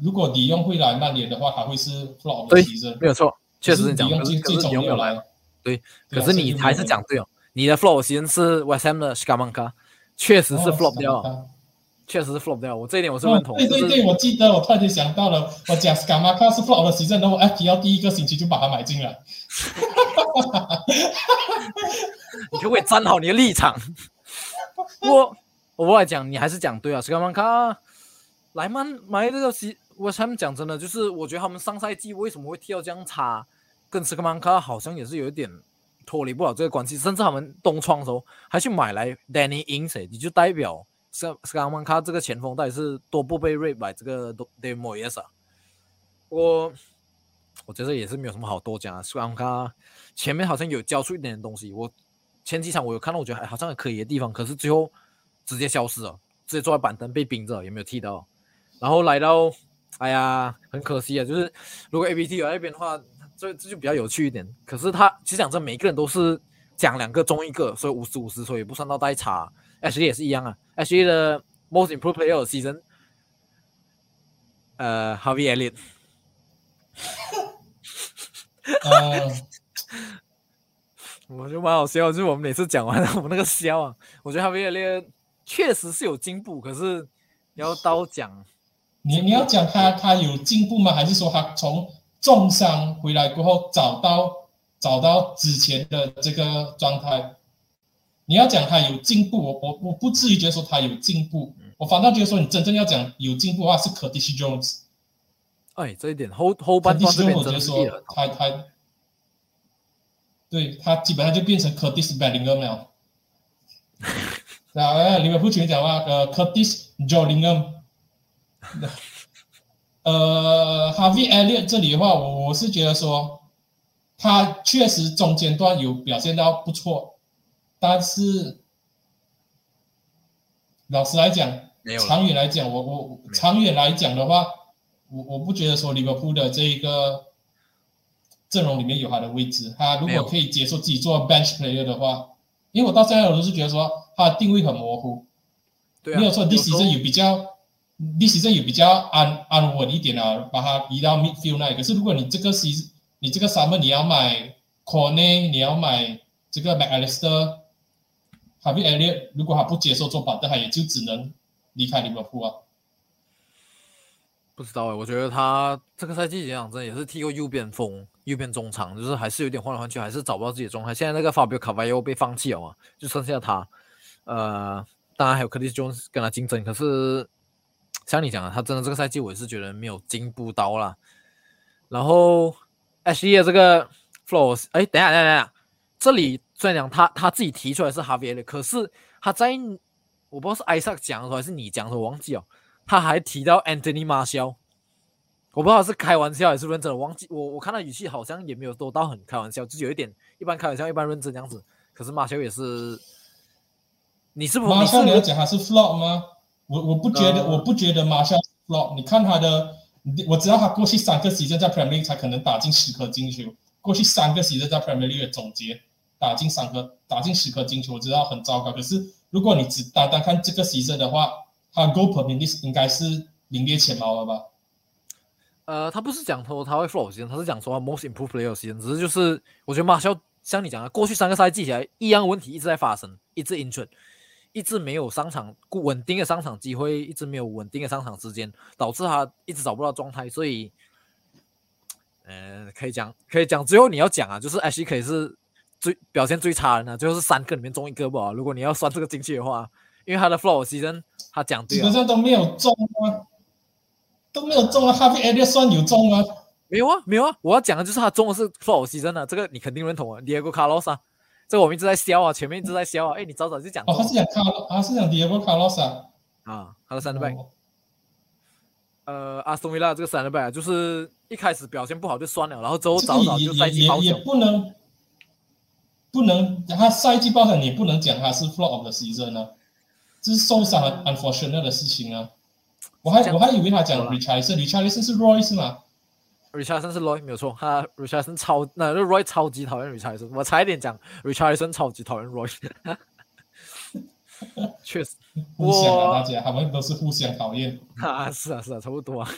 如果你用会来曼联的话，他会是 From 的牺牲，没有错，确实是讲。可是最终没有来，对，可是你还是讲对哦，你的 From 牺牲是 West Ham 的 s c a m a n k a 确实是 From 掉。确实是 flop 掉，我这一点我是认同。对对对，我记得我突然间想到了，我讲 Scamacca 是 flop 的时阵，然后 FPL 第一个星期就把它买进来。你可不可以站好你的立场？我我来讲，你还是讲对啊，Scamacca 莱曼买这个西，我他们讲真的，就是我觉得他们上赛季为什么会踢到这样差，跟斯卡曼卡好像也是有一点脱离不了这个关系，甚至他们东窗的时候还去买来 Danny Ings，你就代表。斯斯卡曼卡这个前锋到底是多不被 rate by 这个 De Moyes 啊？我我觉得也是没有什么好多讲啊。斯卡曼卡前面好像有交出一点点东西，我前几场我有看到，我觉得还好像还可以的地方，可是最后直接消失了，直接坐在板凳被冰着，也没有踢到。然后来到，哎呀，很可惜啊，就是如果 A B T 有那边的话，这这就比较有趣一点。可是他其实讲真，每个人都是讲两个中一个，所以五十五十，所以不算到代差。H E 也是一样啊。，H E 的 Most Improved Player Season，呃，Harvey Elliott。我觉得蛮好笑，就是我们每次讲完 我们那个笑啊，我觉得 Harvey Elliott 确实是有进步，可是要刀讲，你你要讲他他有进步吗？还是说他从重伤回来过后找到找到之前的这个状态？你要讲他有进步，我我我不至于觉得说他有进步，我反倒觉得说你真正要讲有进步的话是 Curtis Jones。哎，这一点后后半段这边我觉得说他他，对他基本上就变成 Curtis Bellingham 了。那，你们不全讲话，呃，Curtis Jolingham。呃，Harvey Elliott 这里的话，我我是觉得说他确实中间段有表现到不错。但是，老实来讲，长远来讲，我我长远来讲的话，我我不觉得说利物浦的这一个阵容里面有他的位置。他如果可以接受自己做 bench player 的话，因为我到现在我都是觉得说他的定位很模糊。对啊，没有错，历史上有比较，历史上有比较安安稳一点啊，把它移到 midfield 那里。可是如果你这个西，你这个 summer 你要买 Corne，你要买这个 McAllister。哈维埃列如果他不接受做板凳，他也就只能离开利物浦啊。不知道哎，我觉得他这个赛季讲真也是踢过右边锋、右边中场，就是还是有点换来换去，还是找不到自己的状态。现在那个法比奥卡瓦又被放弃了嘛，就剩下他。呃，当然还有克里斯·跟他竞争，可是像你讲的，他真的这个赛季我也是觉得没有进步到啦。然后 H E 的这个 Flows，哎，等下等下等下，这里。虽然讲他他自己提出来是哈维的，可是他在我不知道是艾萨讲的还是你讲的，我忘记了。他还提到 Anthony Marshall，我不知道是开玩笑还是认真的，忘记我我看他语气好像也没有多到很开玩笑，就有一点一般开玩笑一般认真这样子。可是马修也是，你是不马修你要讲他是 flop 吗？我我不觉得我不觉得马修 flop。你看他的，我知道他过去三个赛季在 Premier League 才可能打进十颗进球，过去三个赛季在 Premier League 的总结。打进三颗，打进十颗进球，我知道很糟糕。可是如果你只单单看这个席阵的话，他 goal per minute 应该是名列前茅了吧？呃，他不是讲说他会阵，他是讲说 most improved player 席阵。只是就是我觉得马肖像你讲的，过去三个赛季起来一样问题一直在发生，一直 injured，一直没有上场稳定的上场机会，一直没有稳定的上场时间，导致他一直找不到状态。所以，呃，可以讲可以讲，最后你要讲啊，就是 H 可以是。最表现最差的呢，最后是三个里面中一个吧？如果你要算这个进去的话，因为他的 flow season 他讲基本上都没有中啊，都没有中啊。Happy Area 算有中吗？没有啊，没有啊。我要讲的就是他中的是 flow season 啊，这个你肯定认同啊。Diego Carlos 啊，这我们一直在笑啊，前面一直在笑啊。哎，你早早就讲哦，他是讲卡，他是讲 Diego Carlos 啊。啊，他的三倍。哦呃，阿斯顿维拉这个三倍啊，就是一开始表现不好就算了，然后之后早早就赛也也也季报销。不能不能，他赛季报销你也不能讲他是 flow of the season 啊，这是受伤很 unfortunate 的事情啊。我还我还以为他讲 Richardson，Richardson 是 Roy 是吗？Richardson 是 Roy 没有错，他 Richardson 超那那 Roy 超级讨厌 Richardson，我差一点讲 Richardson 超级讨厌 Roy。确实互相我啊，大家他们都是互相讨厌。啊，是啊是啊，差不多啊。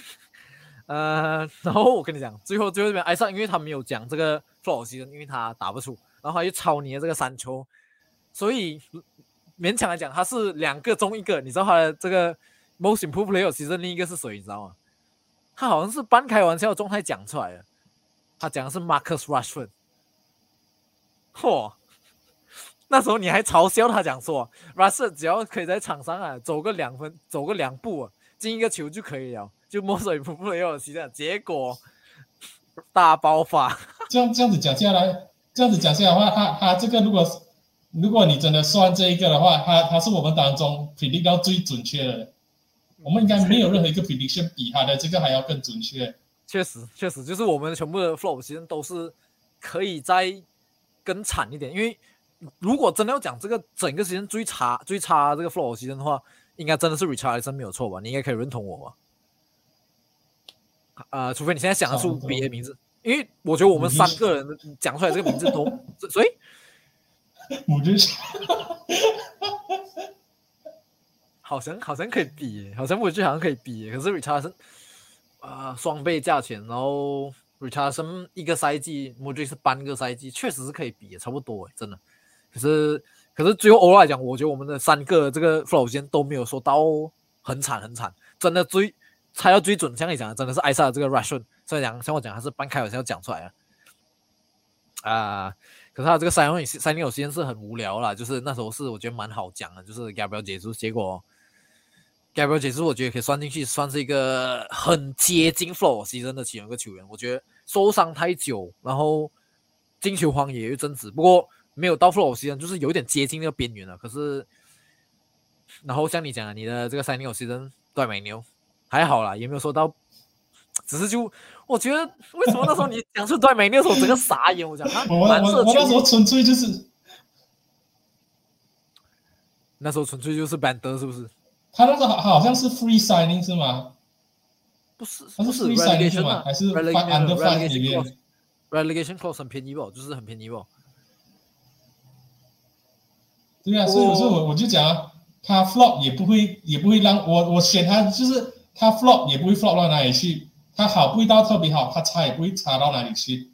呃，然后我跟你讲，最后最后这边埃萨，因为他没有讲这个 flow season，因为他打不出，然后他又抄你的这个三球，所以勉强来讲，他是两个中一个。你知道他的这个 most improved player season 另一个是谁？你知道吗？他好像是半开玩笑的状态讲出来的，他讲的是 Marcus Rashford。嚯！那时候你还嘲笑他讲说，Rashford 只要可以在场上啊走个两分，走个两步啊，进一个球就可以了，就摸水不不有期待。结果大爆发，这样这样子讲下来，这样子讲下来的话，他他这个如果如果你真的算这一个的话，他他是我们当中 predict 到最准确的。我们应该没有任何一个 prediction 比他的这个还要更准确。确实确实就是我们全部的 flow 其实都是可以再更惨一点，因为如果真的要讲这个整个时间最差最差这个 flow 时间的话，应该真的是 Richardson 没有错吧？你应该可以认同我吧？呃，除非你现在想得出别的名字，因为我觉得我们三个人讲出来这个名字都，所以 我觉得好像好像可以比，好像我觉得好像可以比，可是 Richardson 啊、双倍价钱，然后 Richardson 一个赛季 m o d r i 是半个赛季，确实是可以比，差不多，真的。可是可是最后偶尔来讲，我觉得我们的三个这个 flow 间都没有说到很惨很惨，真的最猜到最准，像你讲的，真的是艾萨的这个 Russian，所以讲像我讲还是半开玩笑讲出来啊啊。可是他这个三零三零有时间是很无聊啦，就是那时候是我觉得蛮好讲的，就是 Gabriel 结束，结果 Gabriel 结束，我觉得可以算进去，算是一个很接近 flow 牺牲的其中一个球员。我觉得受伤太久，然后进球荒也有一阵子，不过没有到 flow 牺牲，就是有点接近那个边缘了。可是，然后像你讲的，你的这个三零有牺牲对美牛还好啦，也没有说到，只是就我觉得为什么那时候你讲出对美牛的时候，整个傻眼，我讲蓝色那时候纯粹就是那时候纯粹就是 Bander 是不是？他那个好好像是 free signing 是吗？不是他是 free signing 是吗？啊还是 relegation five under five relegation 里面 relegation clause 很便宜不？就是很便宜不？对啊，所以我所以我我就讲啊，他 flop 也不会也不会让我我选他，就是他 flop 也不会 flop 到哪里去，他好不会到特别好，他差也不会差到哪里去。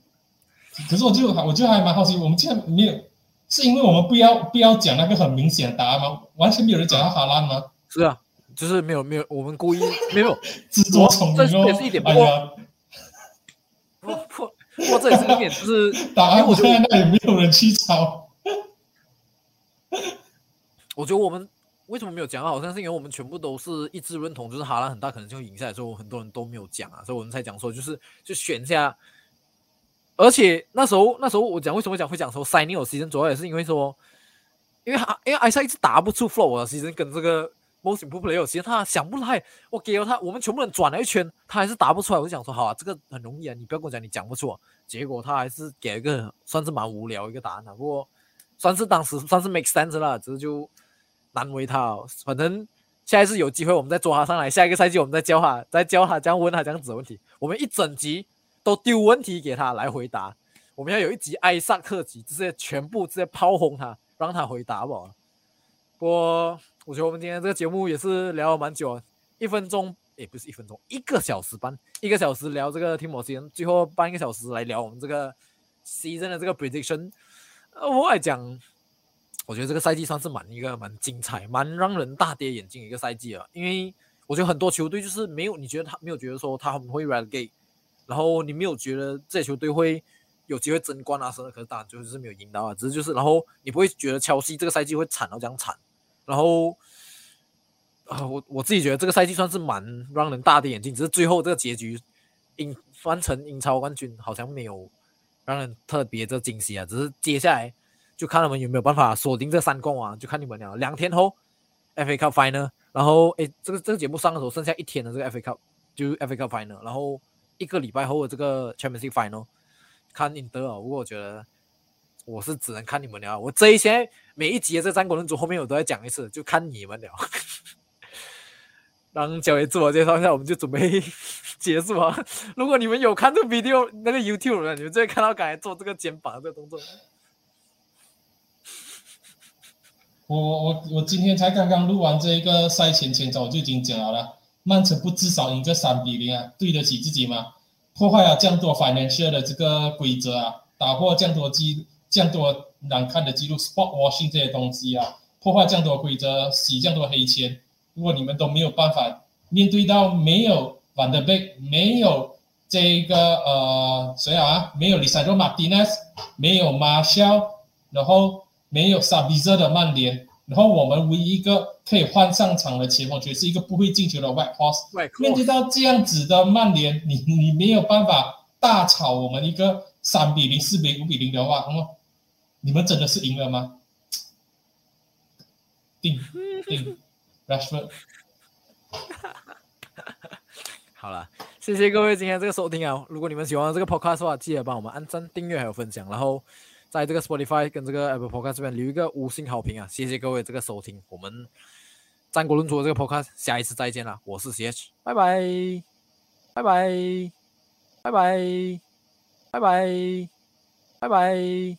可是我就我就还蛮好奇，我们竟然没有，是因为我们不要不要讲那个很明显的答案吗？完全没有人讲他哈兰吗？是啊，就是没有没有，我们故意没有自作聪这也是一点，哎呀，不不，不过这也是一点，就是 答案因为我觉得放在那里，没有人去吵。我觉得我们为什么没有讲，好像是因为我们全部都是一致认同，就是哈兰很大可能就会赢下来，所以很多人都没有讲啊，所以我们才讲说就是就选一下。而且那时候那时候我讲为什么讲会讲说塞尼有 season，主要也是因为说，因为他因为埃塞一直打不出 flow 啊，season 跟这个 most improved player 其实他想不来，我给了他，我们全部人转了一圈，他还是答不出来。我就想说，好啊，这个很容易啊，你不要跟我讲你讲不出、结果他还是给了一个算是蛮无聊一个答案啊，不过算是当时 算是 make sense 啦，只是就难为他、哦。反正下一次有机会我们再抓他上来，下一个赛季我们再教他，再教他这样问他这样子的问题。我们一整集都丢问题给他来回答，我们要有一集艾萨克集，直接全部直接炮轰他，让他回答吧不好？不过我觉得我们今天这个节目也是聊了蛮久啊，一分钟也不是一分钟，一个小时半，一个小时聊这个 Team of Season，最后半个小时来聊我们这个 Season 的这个 prediction。呃，我来讲，我觉得这个赛季算是蛮一个蛮精彩、蛮让人大跌眼镜的一个赛季了。因为我觉得很多球队就是没有，你觉得他没有觉得说他们会 relegate，然后你没有觉得这些球队会有机会争冠啊什么的，可是当然就是没有赢到啊。只是就是，然后你不会觉得乔西这个赛季会惨到这样惨，然后。啊，我我自己觉得这个赛季算是蛮让人大跌眼镜，只是最后这个结局，英翻成英超冠军好像没有让人特别的惊喜啊。只是接下来就看他们有没有办法锁定这三冠王，就看你们了。两天后，FA Cup Final，然后诶，这个这个节目上的时候剩下一天的这个 FA Cup，就 FA Cup Final，然后一个礼拜后的这个 Champions League Final，看赢得啊。不过我觉得我是只能看你们聊。我这一些每一集的这战国论组后面我都在讲一次，就看你们聊。让九爷自我介绍一下，我们就准备 结束啊。如果你们有看这 video 那个 YouTube 的，你们就会看到刚才做这个肩膀这个动作。我我我今天才刚刚录完这一个赛前前奏，我就已经讲好了，曼城不至少赢个三比零啊，对得起自己吗？破坏了这样多 financial 的这个规则啊，打破这样多记这样多难看的记录，sport washing 这些东西啊，破坏这样多规则，洗这样多黑钱。如果你们都没有办法面对到没有 Van der Beek，没有这个呃谁啊，没有 Lisandro Martinez，没有 Marshall，然后没有 Sabitzer 的曼联，然后我们唯一一个可以换上场的前锋，却是一个不会进球的 White Horse。面对到这样子的曼联，你你没有办法大炒我们一个三比零、四比零、五比零的话，那么你们真的是赢了吗？定 定。Rashford，好了，谢谢各位今天这个收听啊！如果你们喜欢这个 podcast 的话，记得帮我们按赞、订阅还有分享，然后在这个 Spotify 跟这个 Apple Podcast 这边留一个五星好评啊！谢谢各位这个收听，我们战国论足这个 podcast 下一次再见了，我是 CH，拜拜，拜拜，拜拜，拜拜，拜拜，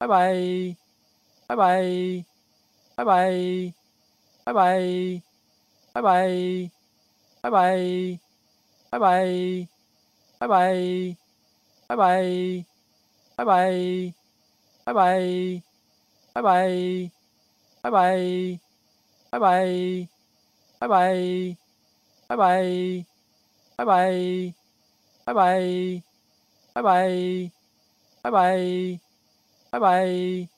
拜拜，拜拜，拜拜。拜拜，拜拜，拜拜，拜拜，拜拜，拜拜，拜拜，拜拜，拜拜，拜拜，拜拜，拜拜，拜拜，拜拜，拜拜，拜拜，拜拜，拜拜，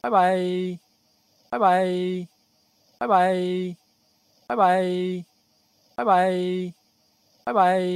拜拜，拜拜。拜拜，拜拜，拜拜，拜拜。